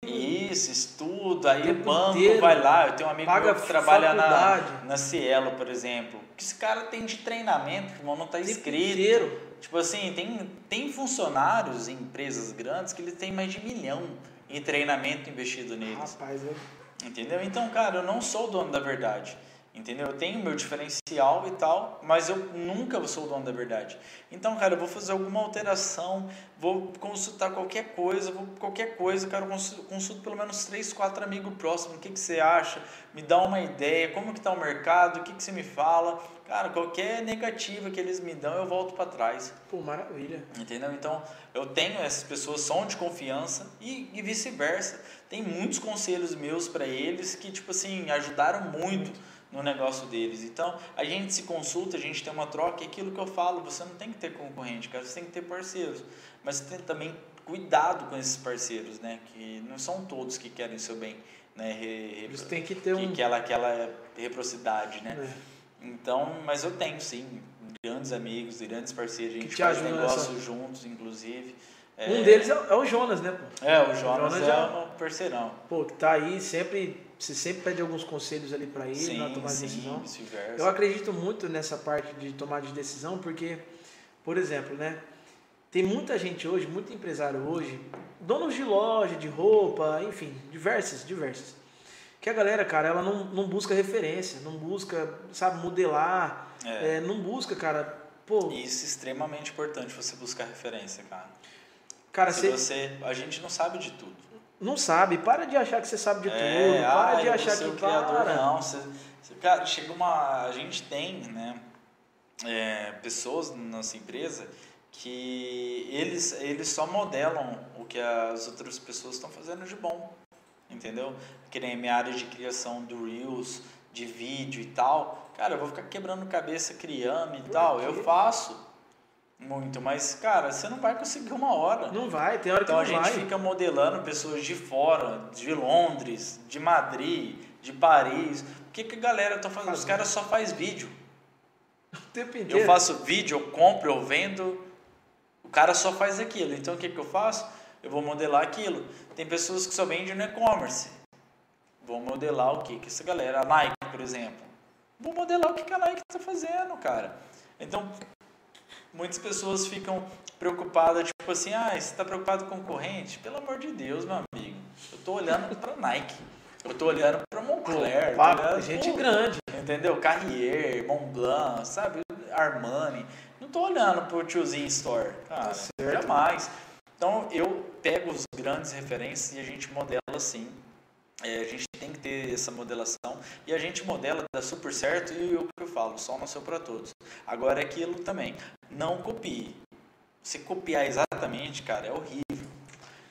Isso, estudo, aí o banco inteiro, vai lá. Eu tenho um amigo meu que trabalha na, na Cielo, por exemplo. O que esse cara tem de treinamento, irmão, não está escrito. Inteiro. Tipo assim, tem, tem funcionários em empresas grandes que eles têm mais de milhão em treinamento investido neles. Rapaz, eu... Entendeu? Então, cara, eu não sou o dono da verdade. Entendeu? Eu tenho meu diferencial e tal, mas eu nunca sou o dono da verdade. Então, cara, eu vou fazer alguma alteração, vou consultar qualquer coisa, vou qualquer coisa, cara, eu consulto pelo menos três, quatro amigos próximos, o que, que você acha, me dá uma ideia, como que tá o mercado, o que, que você me fala. Cara, qualquer negativa que eles me dão, eu volto para trás. Pô, maravilha. Entendeu? Então, eu tenho essas pessoas, são de confiança e, e vice-versa. Tem muitos conselhos meus para eles que, tipo assim, ajudaram muito no negócio deles. Então, a gente se consulta, a gente tem uma troca, e aquilo que eu falo, você não tem que ter concorrente, cara, você tem que ter parceiros. Mas você tem também cuidado com esses parceiros, né? Que não são todos que querem o seu bem, né? Re, Eles têm que ter um... aquela, aquela reciprocidade, né? É. Então, mas eu tenho sim grandes amigos, grandes parceiros, a gente faz negócio nessa... juntos, inclusive. É... Um deles é, é, o Jonas, né? Pô? É, o Jonas, o Jonas é, é um parceirão. Pô, que tá aí sempre você sempre pede alguns conselhos ali para ele sim, na tomada sim, de decisão. Eu acredito muito nessa parte de tomar de decisão, porque, por exemplo, né? Tem muita gente hoje, muito empresário hoje, donos de loja, de roupa, enfim, diversas, diversas. Que a galera, cara, ela não, não busca referência, não busca, sabe, modelar, é. É, não busca, cara, pô... Isso é extremamente importante, você buscar referência, cara. Cara, Se você... A gente não sabe de tudo. Não sabe, para de achar que você sabe de tudo, é, para ah, de achar que criador, para. Não, você, você, cara, chega uma, a gente tem, né, é, pessoas na nossa empresa que eles eles só modelam o que as outras pessoas estão fazendo de bom, entendeu? Que nem minha área de criação do reels, de vídeo e tal, cara, eu vou ficar quebrando cabeça criando e Por tal, quê? eu faço muito, mas, cara, você não vai conseguir uma hora. Não vai, tem hora então, que não vai. Então a gente fica modelando pessoas de fora, de Londres, de Madrid, de Paris. O que, que a galera tá fazendo? Os caras só faz vídeo. O tempo inteiro. Eu faço vídeo, eu compro, eu vendo. O cara só faz aquilo. Então o que, que eu faço? Eu vou modelar aquilo. Tem pessoas que só vendem no e-commerce. Vou modelar o que? Que essa galera, a Nike, por exemplo. Vou modelar o que, que a Nike está fazendo, cara. Então, muitas pessoas ficam preocupadas, tipo assim, ah, você está preocupado com concorrente? Pelo amor de Deus, meu amigo. Eu estou olhando para Nike. Eu estou olhando para Moncler. Pô, gente pô, grande. Entendeu? Carrier, Montblanc, sabe? Armani. Não estou olhando para o tiozinho Store. Cara, tá jamais. Então, eu pego os grandes referências e a gente modela assim é, a gente tem que ter essa modelação e a gente modela, dá super certo e o que eu falo, sol nasceu para todos. Agora é aquilo também, não copie. Se copiar exatamente, cara, é horrível.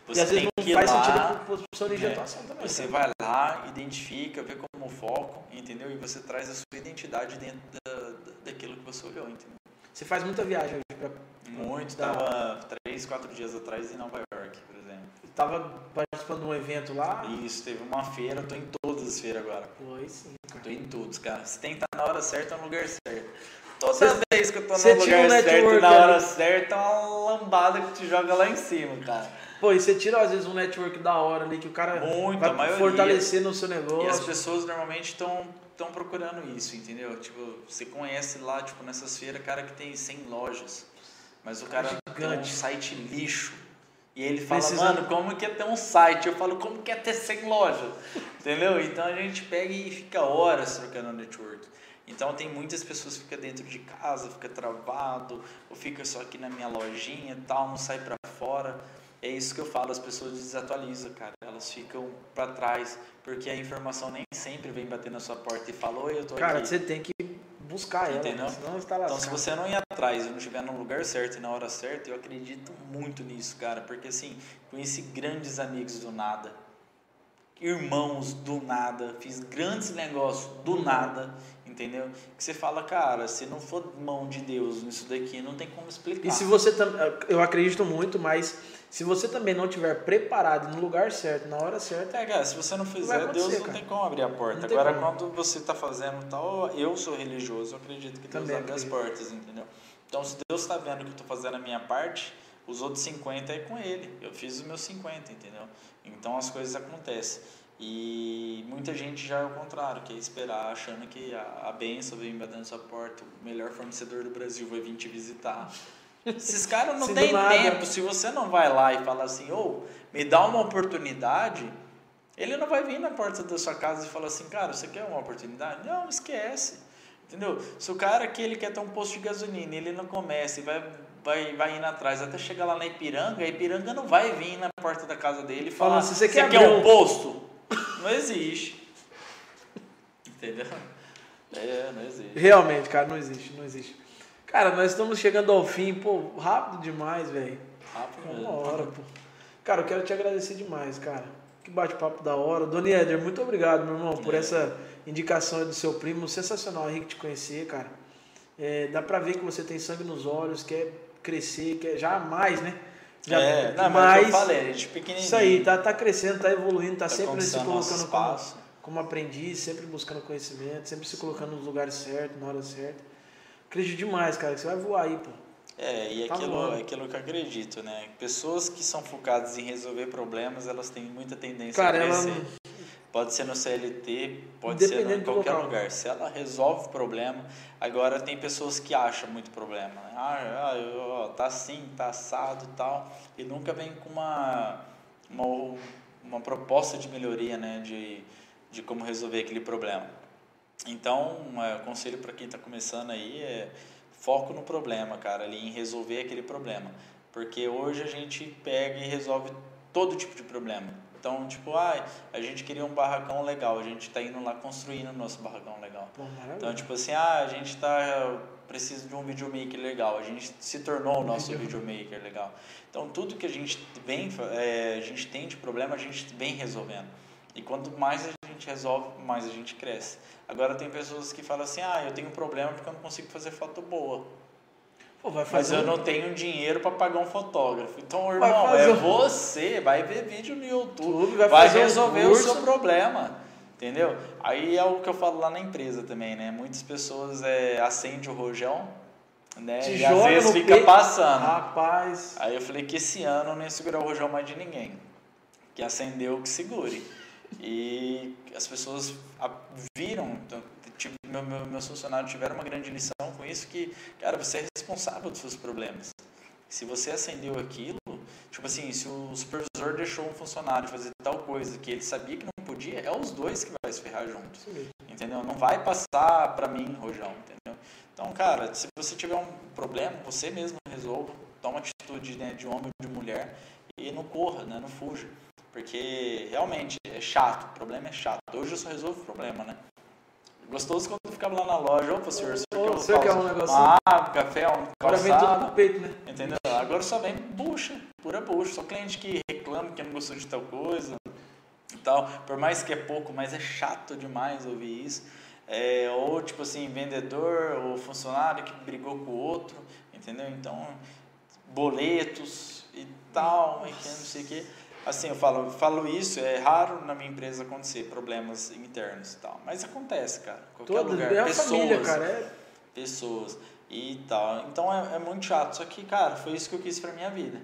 Você e às vezes não faz lá, sentido para de atuação também. Você vai lá, identifica, vê como foco, entendeu? E você traz a sua identidade dentro da, daquilo que você olhou, entendeu? Você faz muita viagem hoje para Muito, estava três, quatro dias atrás em Nova York, por exemplo. Estava participando de um evento lá? Isso, teve uma feira, tô em todas as feiras agora. Foi sim, cara. Tô em todos, cara. Você tem que estar na hora certa no lugar certo. Toda cê, vez que eu tô no lugar certo, na hora certa, é uma lambada que te joga lá em cima, cara. Pô, e você tira às vezes um network da hora ali que o cara Muito, vai fortalecer no seu negócio. E as pessoas normalmente estão estão procurando isso, entendeu? Tipo, você conhece lá, tipo, nessas feiras, cara que tem 100 lojas, mas o cara é tem um site lixo. E ele fala, Precisando... mano, como que é ter um site? Eu falo, como que é ter 100 lojas? entendeu? Então a gente pega e fica horas trocando network. Então tem muitas pessoas que ficam dentro de casa, fica travado, ou fica só aqui na minha lojinha e tal, não sai para fora. É isso que eu falo, as pessoas desatualizam, cara. Elas ficam para trás, porque a informação nem sempre vem bater na sua porta e falou, eu tô cara, aqui. Cara, você tem que buscar ela, Entendeu? senão está Então se você não ir atrás e não estiver no lugar certo e na hora certa, eu acredito muito nisso, cara, porque assim, conheci grandes amigos do nada, irmãos do nada, fiz grandes negócios do nada, entendeu? Que você fala, cara, se não for mão de Deus nisso daqui, não tem como explicar. E se você também, eu acredito muito, mas se você também não tiver preparado no lugar certo, na hora certa. É, cara, se você não fizer, Deus não cara. tem como abrir a porta. Agora, como. quando você está fazendo tal, eu sou religioso, eu acredito que Deus também abre acredito. as portas, entendeu? Então, se Deus está vendo que eu estou fazendo a minha parte, os outros 50 é com Ele. Eu fiz os meus 50, entendeu? Então, as coisas acontecem. E muita gente já é o contrário, que é esperar, achando que a, a benção vem batendo sua porta, o melhor fornecedor do Brasil vai vir te visitar. Esses caras não têm tempo. Se você não vai lá e fala assim, ou oh, me dá uma oportunidade, ele não vai vir na porta da sua casa e falar assim, cara, você quer uma oportunidade? Não, esquece. Entendeu? Se o cara que ele quer ter um posto de gasolina, ele não começa e vai, vai, vai indo atrás até chegar lá na Ipiranga, a Ipiranga não vai vir na porta da casa dele e falar, assim, você, quer, você quer um posto? Não existe. Entendeu? É, não existe. Realmente, cara, não existe, não existe. Cara, nós estamos chegando ao fim, pô, rápido demais, velho. Rápido Uma hora, pô. Cara, eu quero te agradecer demais, cara. Que bate-papo da hora. Doni Éder, muito obrigado, meu irmão, por é. essa indicação do seu primo. Sensacional, Henrique, te conhecer, cara. É, dá pra ver que você tem sangue nos olhos, quer crescer, quer jamais, né? Já, é, não, mas eu falei, a gente pequenininho. Isso aí, tá, tá crescendo, tá evoluindo, tá, tá sempre se colocando como, como aprendiz, sempre buscando conhecimento, sempre se colocando nos lugares certos, na hora certa. Acredito demais, cara, que você vai voar aí, pô. É, e tá aquilo, aquilo que eu acredito, né? Pessoas que são focadas em resolver problemas, elas têm muita tendência cara, a crescer. Ela... Pode ser no CLT, pode ser em qualquer lugar. Se ela resolve o problema, agora tem pessoas que acham muito problema. Né? Ah, ah tá assim, tá assado e tal, e nunca vem com uma, uma, uma proposta de melhoria, né? De, de como resolver aquele problema. Então, é, o conselho para quem está começando aí é foco no problema, cara, ali em resolver aquele problema. Porque hoje a gente pega e resolve todo tipo de problema. Então, tipo, ah, a gente queria um barracão legal, a gente está indo lá construindo o nosso barracão legal. Então, tipo assim, ah, a gente tá precisa de um videomaker legal, a gente se tornou o nosso videomaker legal. Então, tudo que a gente vem, é, a gente tem de problema, a gente vem resolvendo. E quanto mais a gente resolve, mais a gente cresce. Agora tem pessoas que falam assim, ah, eu tenho um problema porque eu não consigo fazer foto boa. Pô, Mas eu um... não tenho dinheiro para pagar um fotógrafo. Então, irmão, é um... você, vai ver vídeo no YouTube, vai, vai resolver um o seu problema. Entendeu? Aí é o que eu falo lá na empresa também, né? Muitas pessoas é, acendem o rojão, né? Te e às vezes fica peito. passando. Rapaz. Aí eu falei que esse ano eu não ia segurar o rojão mais de ninguém. Que acendeu, que segure. E as pessoas viram, tipo, meu, meu, meus funcionários tiveram uma grande lição com isso, que, cara, você é responsável dos seus problemas. Se você acendeu aquilo, tipo assim, se o supervisor deixou um funcionário fazer tal coisa que ele sabia que não podia, é os dois que vai se ferrar juntos. Entendeu? Não vai passar para mim, Rojão, entendeu? Então, cara, se você tiver um problema, você mesmo resolva, toma atitude né, de homem ou de mulher e não corra, né, não fuja. Porque realmente é chato, o problema é chato. Hoje eu só resolvo o problema, né? Gostoso quando eu ficava lá na loja, opa senhor, você quer, você quer um negócio? Uma água, café, um Agora vem tudo no peito, né? Entendeu? Agora só vem bucha, pura bucha. Só cliente que reclama que não gostou de tal coisa e tal. Por mais que é pouco, mas é chato demais ouvir isso. É, ou tipo assim, vendedor ou funcionário que brigou com o outro, entendeu? Então, boletos e tal, e que não sei o que assim, eu falo, falo isso, é raro na minha empresa acontecer problemas internos e tal, mas acontece, cara. Qualquer Todo, lugar, é pessoas, família, cara, é... pessoas e tal. Então é, é, muito chato, só que, cara, foi isso que eu quis pra minha vida.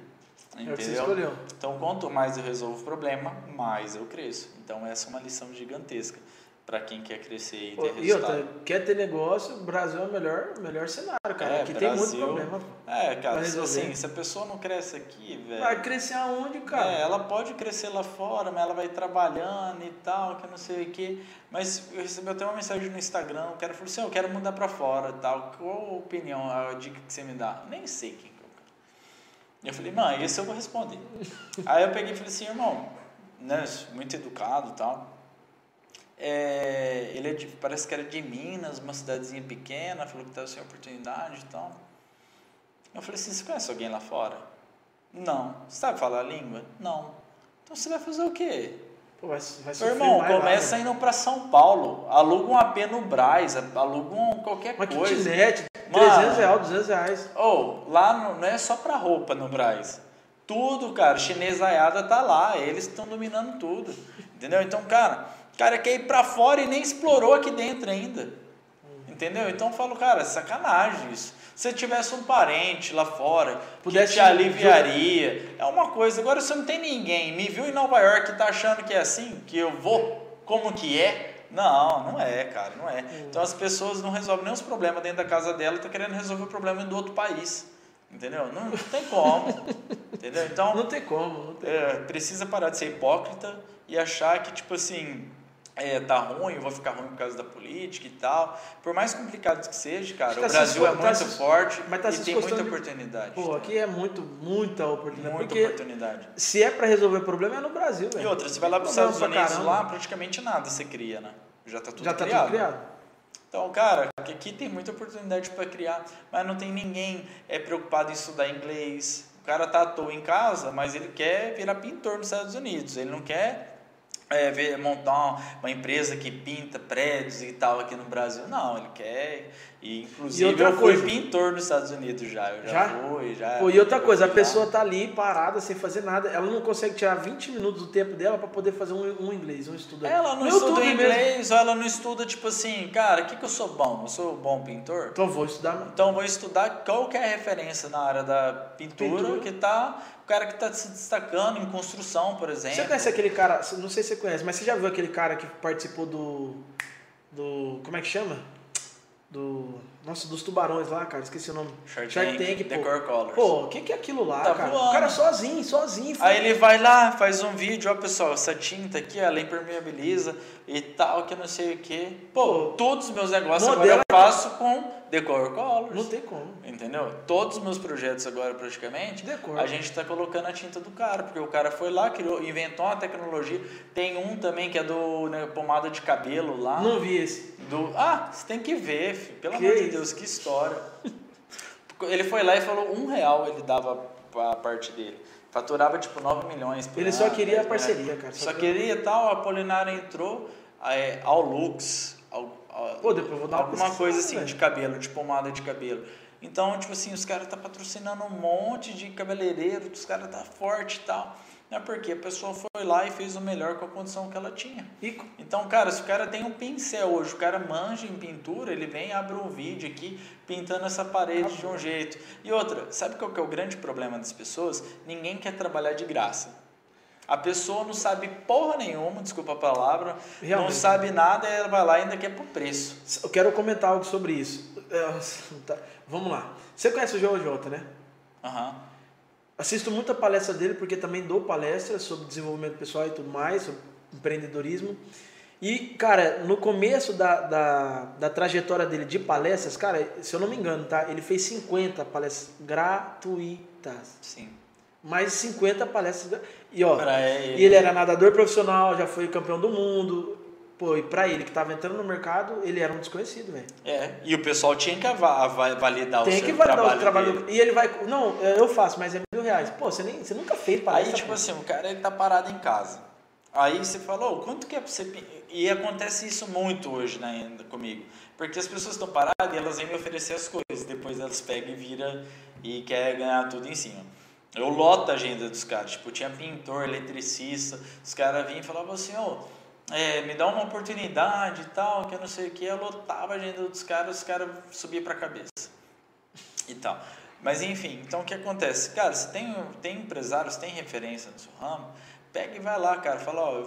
Entendeu? É que você escolheu. Então, quanto mais eu resolvo o problema, mais eu cresço. Então, essa é uma lição gigantesca para quem quer crescer e ter Pô, resultado. E outra, quer ter negócio, o Brasil é o melhor, melhor cenário, cara. É, aqui tem muito Brasil- problema. É, cara, assim, se a pessoa não cresce aqui, velho. Vai crescer aonde, cara? É, ela pode crescer lá fora, mas ela vai trabalhando e tal, que não sei o quê. Mas eu recebi até uma mensagem no Instagram, o cara falou assim, eu quero mudar pra fora e tal. Qual a opinião, a dica que você me dá? Nem sei quem que é o cara. Eu falei, mano, esse eu vou responder. Aí eu peguei e falei assim, irmão, né, muito educado e tal. É, ele é de- parece que era de Minas, uma cidadezinha pequena, falou que estava sem oportunidade e tal. Eu falei assim, você conhece alguém lá fora? Não. Você sabe falar a língua? Não. Então você vai fazer o quê? Pô, vai, vai Meu irmão, mais lá, começa né? indo para São Paulo, aluga um AP no Braz, aluga um qualquer Uma coisa. kitnet, Mano. 300 reais, 200 reais. Ou, lá no- não é só pra roupa no Braz. Tudo, cara, chinesaiada tá lá, eles estão dominando tudo. Entendeu? Então, cara, o cara quer ir pra fora e nem explorou aqui dentro ainda. Entendeu? Então eu falo, cara, sacanagem isso. Se você tivesse um parente lá fora Pudesse que te aliviaria, é uma coisa. Agora, se não tem ninguém, me viu em Nova York e tá achando que é assim, que eu vou, como que é? Não, não é, cara, não é. Então as pessoas não resolvem nem os problemas dentro da casa dela, tá querendo resolver o problema do outro país. Entendeu? Não, não tem como. entendeu? Então, Não tem como, não tem. é, precisa parar de ser hipócrita e achar que, tipo assim, é, tá ruim, eu vou ficar ruim por causa da política e tal. Por mais complicado que seja, cara, Tá o Brasil é tá muito forte mas tá e tem muita oportunidade. Pô, aqui é muito, muita oportunidade. muita oportunidade. se é pra resolver problema, é no Brasil, velho. E outra, você vai lá para os Estados Unidos, caramba. lá praticamente nada você cria, né? Já tá tudo Já tá criado. tudo criado. Então, cara, aqui tem muita oportunidade para criar, mas não tem ninguém é preocupado em estudar inglês. O cara tá à toa em casa, mas ele quer virar pintor nos Estados Unidos. Ele não quer é, ver, montar uma empresa que pinta prédios e tal aqui no Brasil. Não, ele quer. E, inclusive, E eu fui coisa. pintor nos Estados Unidos já. Eu já, Já? fui, já. Pô, e outra coisa, a fui pessoa tá ali parada, sem fazer nada, ela não consegue tirar 20 minutos do tempo dela pra poder fazer um, um inglês, um estudo. Ela não No estuda mesmo. inglês, ou ela não estuda, tipo assim, cara, o que, que eu sou bom? Eu sou bom pintor? Então vou estudar. Então vou estudar qual que é a referência na área da pintura, Pintura. que tá o cara que está se destacando em construção, por exemplo. Você conhece aquele cara, não sei se você conhece, mas você já viu aquele cara que participou do. do. como é que chama? Do. Nossa, dos tubarões lá, cara, esqueci o nome. Shark, Shark Tank, Tank, pô. Core Colors. Pô, o que, que é aquilo lá, Tá cara? voando. O cara sozinho, sozinho. foi- Aí ele vai lá, faz um vídeo, ó pessoal, essa tinta aqui, ela impermeabiliza e tal, que não sei o que. Pô, Pô, todos os meus negócios agora eu faço com Decor Colors. Não tem como. Entendeu? Todos os meus projetos agora, praticamente, Decor. a gente está colocando a tinta do cara, porque o cara foi lá, criou, inventou uma tecnologia. Tem um também que é do né, pomada de cabelo lá. Não vi esse. Do, ah, você tem que ver, filho. pelo Que amor de? Deus, que história. Ele foi lá e falou um real ele dava a parte dele. Faturava tipo 9 milhões por Ele só ano, queria a né? parceria, cara. Só queria tal, a Apolinária entrou, é, ao Lux, ao, ao- Pô, depois vou dar uma alguma coisa assim velho. de cabelo, de pomada de cabelo. Então, tipo assim, os caras tá patrocinando um monte de cabeleireiro, os caras tá forte e tal. Não é porque a pessoa foi lá e fez o melhor com a condição que ela tinha. Rico. Então, cara, se o cara tem um pincel hoje, o cara manja em pintura, ele vem, abre um vídeo aqui, pintando essa parede de um jeito. E outra, sabe qual que é o grande problema das pessoas? Ninguém quer trabalhar de graça. A pessoa não sabe porra nenhuma, desculpa a palavra, não Realmente. sabe nada e ela vai lá e ainda quer por preço. Eu quero comentar algo sobre isso. É, tá, Vamos lá. Você conhece o JJ, né? Aham. Assisto muita palestra dele porque também dou palestras sobre desenvolvimento pessoal e tudo mais, sobre empreendedorismo. E, cara, no começo da, da, da trajetória dele de palestras, cara, se eu não me engano, tá? Ele fez 50 palestras gratuitas. Sim. Mais de 50 palestras. E, ó, Pra ele. e ele era nadador profissional, já foi campeão do mundo. Pô, e pra ele que tava entrando no mercado, ele era um desconhecido, velho. É, e o pessoal tinha que validar o Tem seu que validar trabalho o trabalho. dele. E ele vai. Não, eu faço, mas é mil reais. Pô, você, nem, você nunca fez palestra. Aí, tipo assim, o cara ele tá parado em casa. Aí você falou, quanto que é pra você. pin-" E acontece isso muito hoje né, comigo. Porque as pessoas estão paradas e elas vêm me oferecer as coisas. Depois elas pegam e viram e querem ganhar tudo em cima. Eu loto a agenda dos caras. Tipo, tinha pintor, eletricista. Os caras vinham e falavam assim, ô. É, me dá uma oportunidade e tal, que eu não sei o que, eu lotava a agenda dos caras, os caras subiam pra cabeça e tal. Mas enfim, então o que acontece? Cara, se tem, tem empresários, tem referência no seu ramo, pega e vai lá, cara, fala, ó,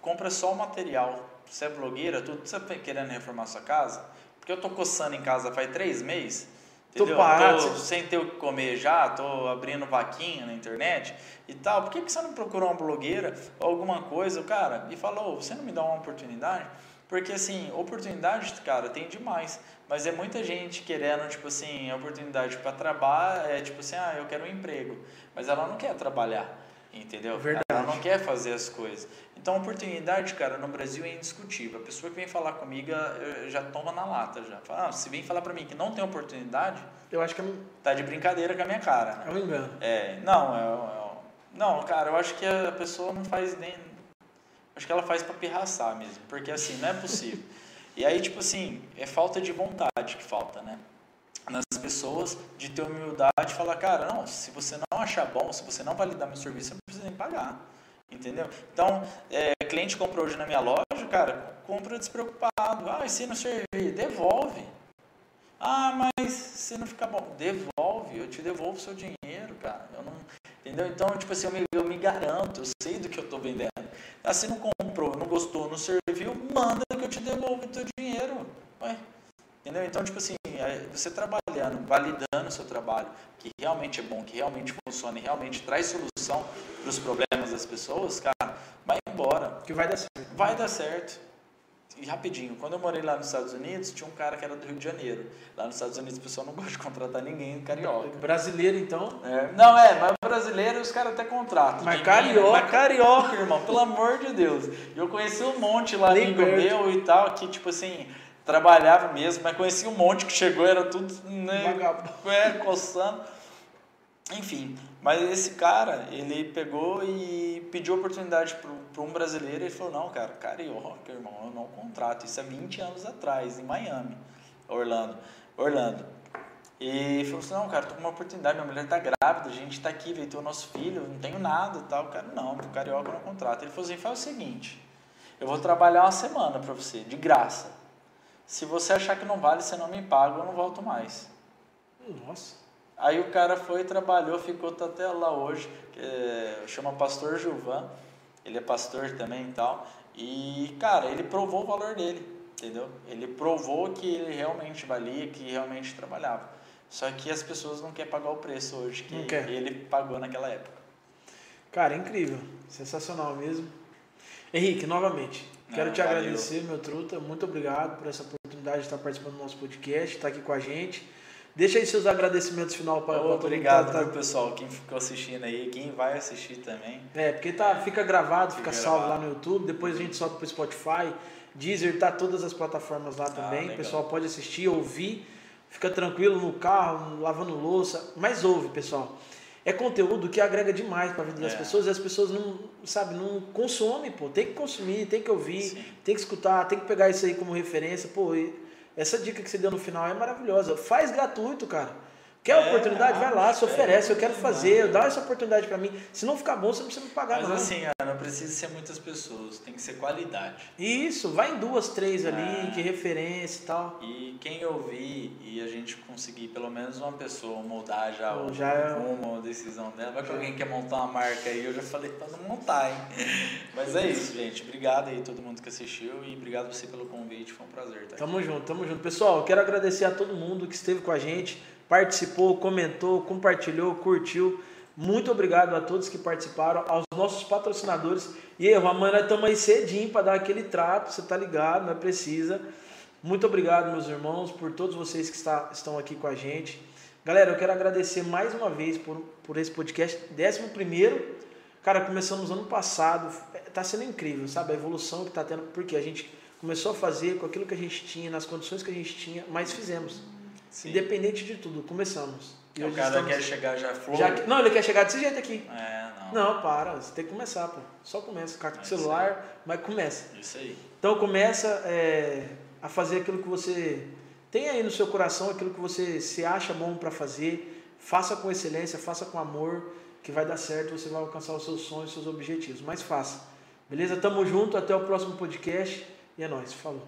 compra só o material. você é blogueira, tudo, você tá querendo reformar sua casa? Porque eu tô coçando em casa faz três meses, Tô entendeu? parado, Tô sem ter o que comer já, tô abrindo vaquinha na internet e tal. Por que, que você não procurou uma blogueira ou alguma coisa, cara? E falou, você não me dá uma oportunidade? Porque assim, oportunidade, cara, tem demais. Mas é muita gente querendo, tipo assim, oportunidade para trabalhar, é tipo assim, ah, eu quero um emprego. Mas ela não quer trabalhar, entendeu? Verdade. Ela não quer fazer as coisas. Então, a oportunidade, cara, no Brasil é indiscutível. A pessoa que vem falar comigo já toma na lata, já. Fala, ah, se vem falar para mim que não tem oportunidade, Eu acho que é um, tá de brincadeira com a minha cara. né? é um engano. É, não, é, é- não, cara, eu acho que a pessoa não faz nem. Acho que ela faz pra pirraçar mesmo, porque assim, não é possível. E aí, tipo assim, é falta de vontade que falta, né? Nas pessoas, de ter humildade e falar, cara, não, se você não achar bom, se você não validar meu serviço, você não precisa nem pagar. Entendeu? Então, é, cliente comprou hoje na minha loja, cara, compra despreocupado. Ah, e se não servir, devolve. Ah, mas se não ficar bom, devolve, eu te devolvo o seu dinheiro, cara. Eu não, entendeu? Então, tipo assim, eu me, eu me garanto, eu sei do que eu tô vendendo. Ah, se não comprou, não gostou, não serviu, manda que eu te devolvo o teu dinheiro. Ué, entendeu? Então, tipo assim, é, você trabalhando, validando o seu trabalho, que realmente é bom, que realmente funciona e realmente traz solução para os problemas das pessoas, cara, vai embora. Que vai dar certo. Vai dar certo. E rapidinho, quando eu morei lá nos Estados Unidos, tinha um cara que era do Rio de Janeiro. Lá nos Estados Unidos o pessoal não gosta de contratar ninguém carioca. Brasileiro, então. É, não, é, mas brasileiro os caras até contratam. Mas carioca- Mas carioca, irmão, pelo amor de Deus. E Eu conheci um monte lá, amigo meu e tal, que tipo assim, trabalhava mesmo, mas conheci um monte que chegou, era tudo né, é, coçando. Enfim, mas esse cara, ele pegou e pediu oportunidade para um brasileiro e ele falou, não, cara, carioca, irmão, eu não contrato. Isso há 20 anos atrás, em Miami, Orlando. Orlando. E falou assim, não, cara, tô com uma oportunidade, minha mulher tá grávida, a gente tá aqui, veio ter o nosso filho, não tenho nada e tal. O cara, não, pro carioca eu não contrato. Ele falou assim, faz o seguinte, eu vou trabalhar uma semana para você, de graça. Se você achar que não vale, você não me paga, eu não volto mais. Nossa. Aí o cara foi, trabalhou, ficou tá até lá hoje, é, chama Pastor Gilvan, ele é pastor também e tal. E, cara, ele provou o valor dele, entendeu? Ele provou que ele realmente valia, que realmente trabalhava. Só que as pessoas não querem pagar o preço hoje que ele pagou naquela época. Cara, incrível. Sensacional mesmo. Henrique, novamente, quero Ah, te valeu. agradecer, meu truta. Muito obrigado por essa oportunidade de estar participando do nosso podcast, estar aqui com a gente. Deixa aí seus agradecimentos final para Ô, Obrigado, viu, pessoal, quem ficou assistindo aí, quem vai assistir também. É, porque tá, fica gravado, fica, Fica salvo lá gravado. no YouTube, depois a gente solta pro Spotify, Deezer, tá todas as plataformas lá também. o legal. pessoal pode assistir, ouvir, fica tranquilo no carro, lavando louça, mas ouve, pessoal. É conteúdo que agrega demais para a vida das É. pessoas e as pessoas não, sabe, não consomem, pô. Tem que consumir, tem que ouvir, Sim. tem que escutar, tem que pegar isso aí como referência, pô. essa dica que você deu no final é maravilhosa. Faz gratuito, cara. Quer É, oportunidade? Vai lá, se é, oferece, eu quero fazer, dá essa oportunidade para mim. Se não ficar bom, você não precisa me pagar Mas não. assim, não precisa ser muitas pessoas, tem que ser qualidade. Isso, vai em duas, três ali, É. que referência e tal. E quem ouvir e a gente conseguir pelo menos uma pessoa moldar já, Pô, o já é- rumo, a decisão dela. Vai que alguém quer montar uma marca aí, eu já falei pra não montar, hein? Mas é isso, gente. Obrigado aí todo mundo que assistiu e obrigado você pelo convite, foi um prazer aqui. Tamo junto, tamo junto. Pessoal, eu quero agradecer a todo mundo que esteve com a gente, participou, comentou, compartilhou, curtiu. Muito obrigado a todos que participaram, aos nossos patrocinadores. E aí, amanhã nós estamos aí cedinho para dar aquele trato, você tá ligado, não precisa. Muito obrigado, meus irmãos, por todos vocês que está, estão aqui com a gente. Galera, eu quero agradecer mais uma vez por, por esse podcast, 11 primeiro. Cara, começamos ano passado, tá sendo incrível, sabe? A evolução que tá tendo, porque a gente começou a fazer com aquilo que a gente tinha, nas condições que a gente tinha, mas fizemos. Sim. Independente de tudo, começamos. E o cara quer chegar já flor. já que- Não, ele quer chegar desse jeito aqui. É, não. Não, para, você tem que começar, pô. Só começa. Com É o isso celular, mas começa. Isso aí. Então começa é, a fazer aquilo que você tem aí no seu coração, aquilo que você se acha bom para fazer. Faça com excelência, faça com amor, que vai dar certo, você vai alcançar os seus sonhos, os seus objetivos. Mas faça. Beleza? Tamo junto, até o próximo podcast e é nóis. Falou.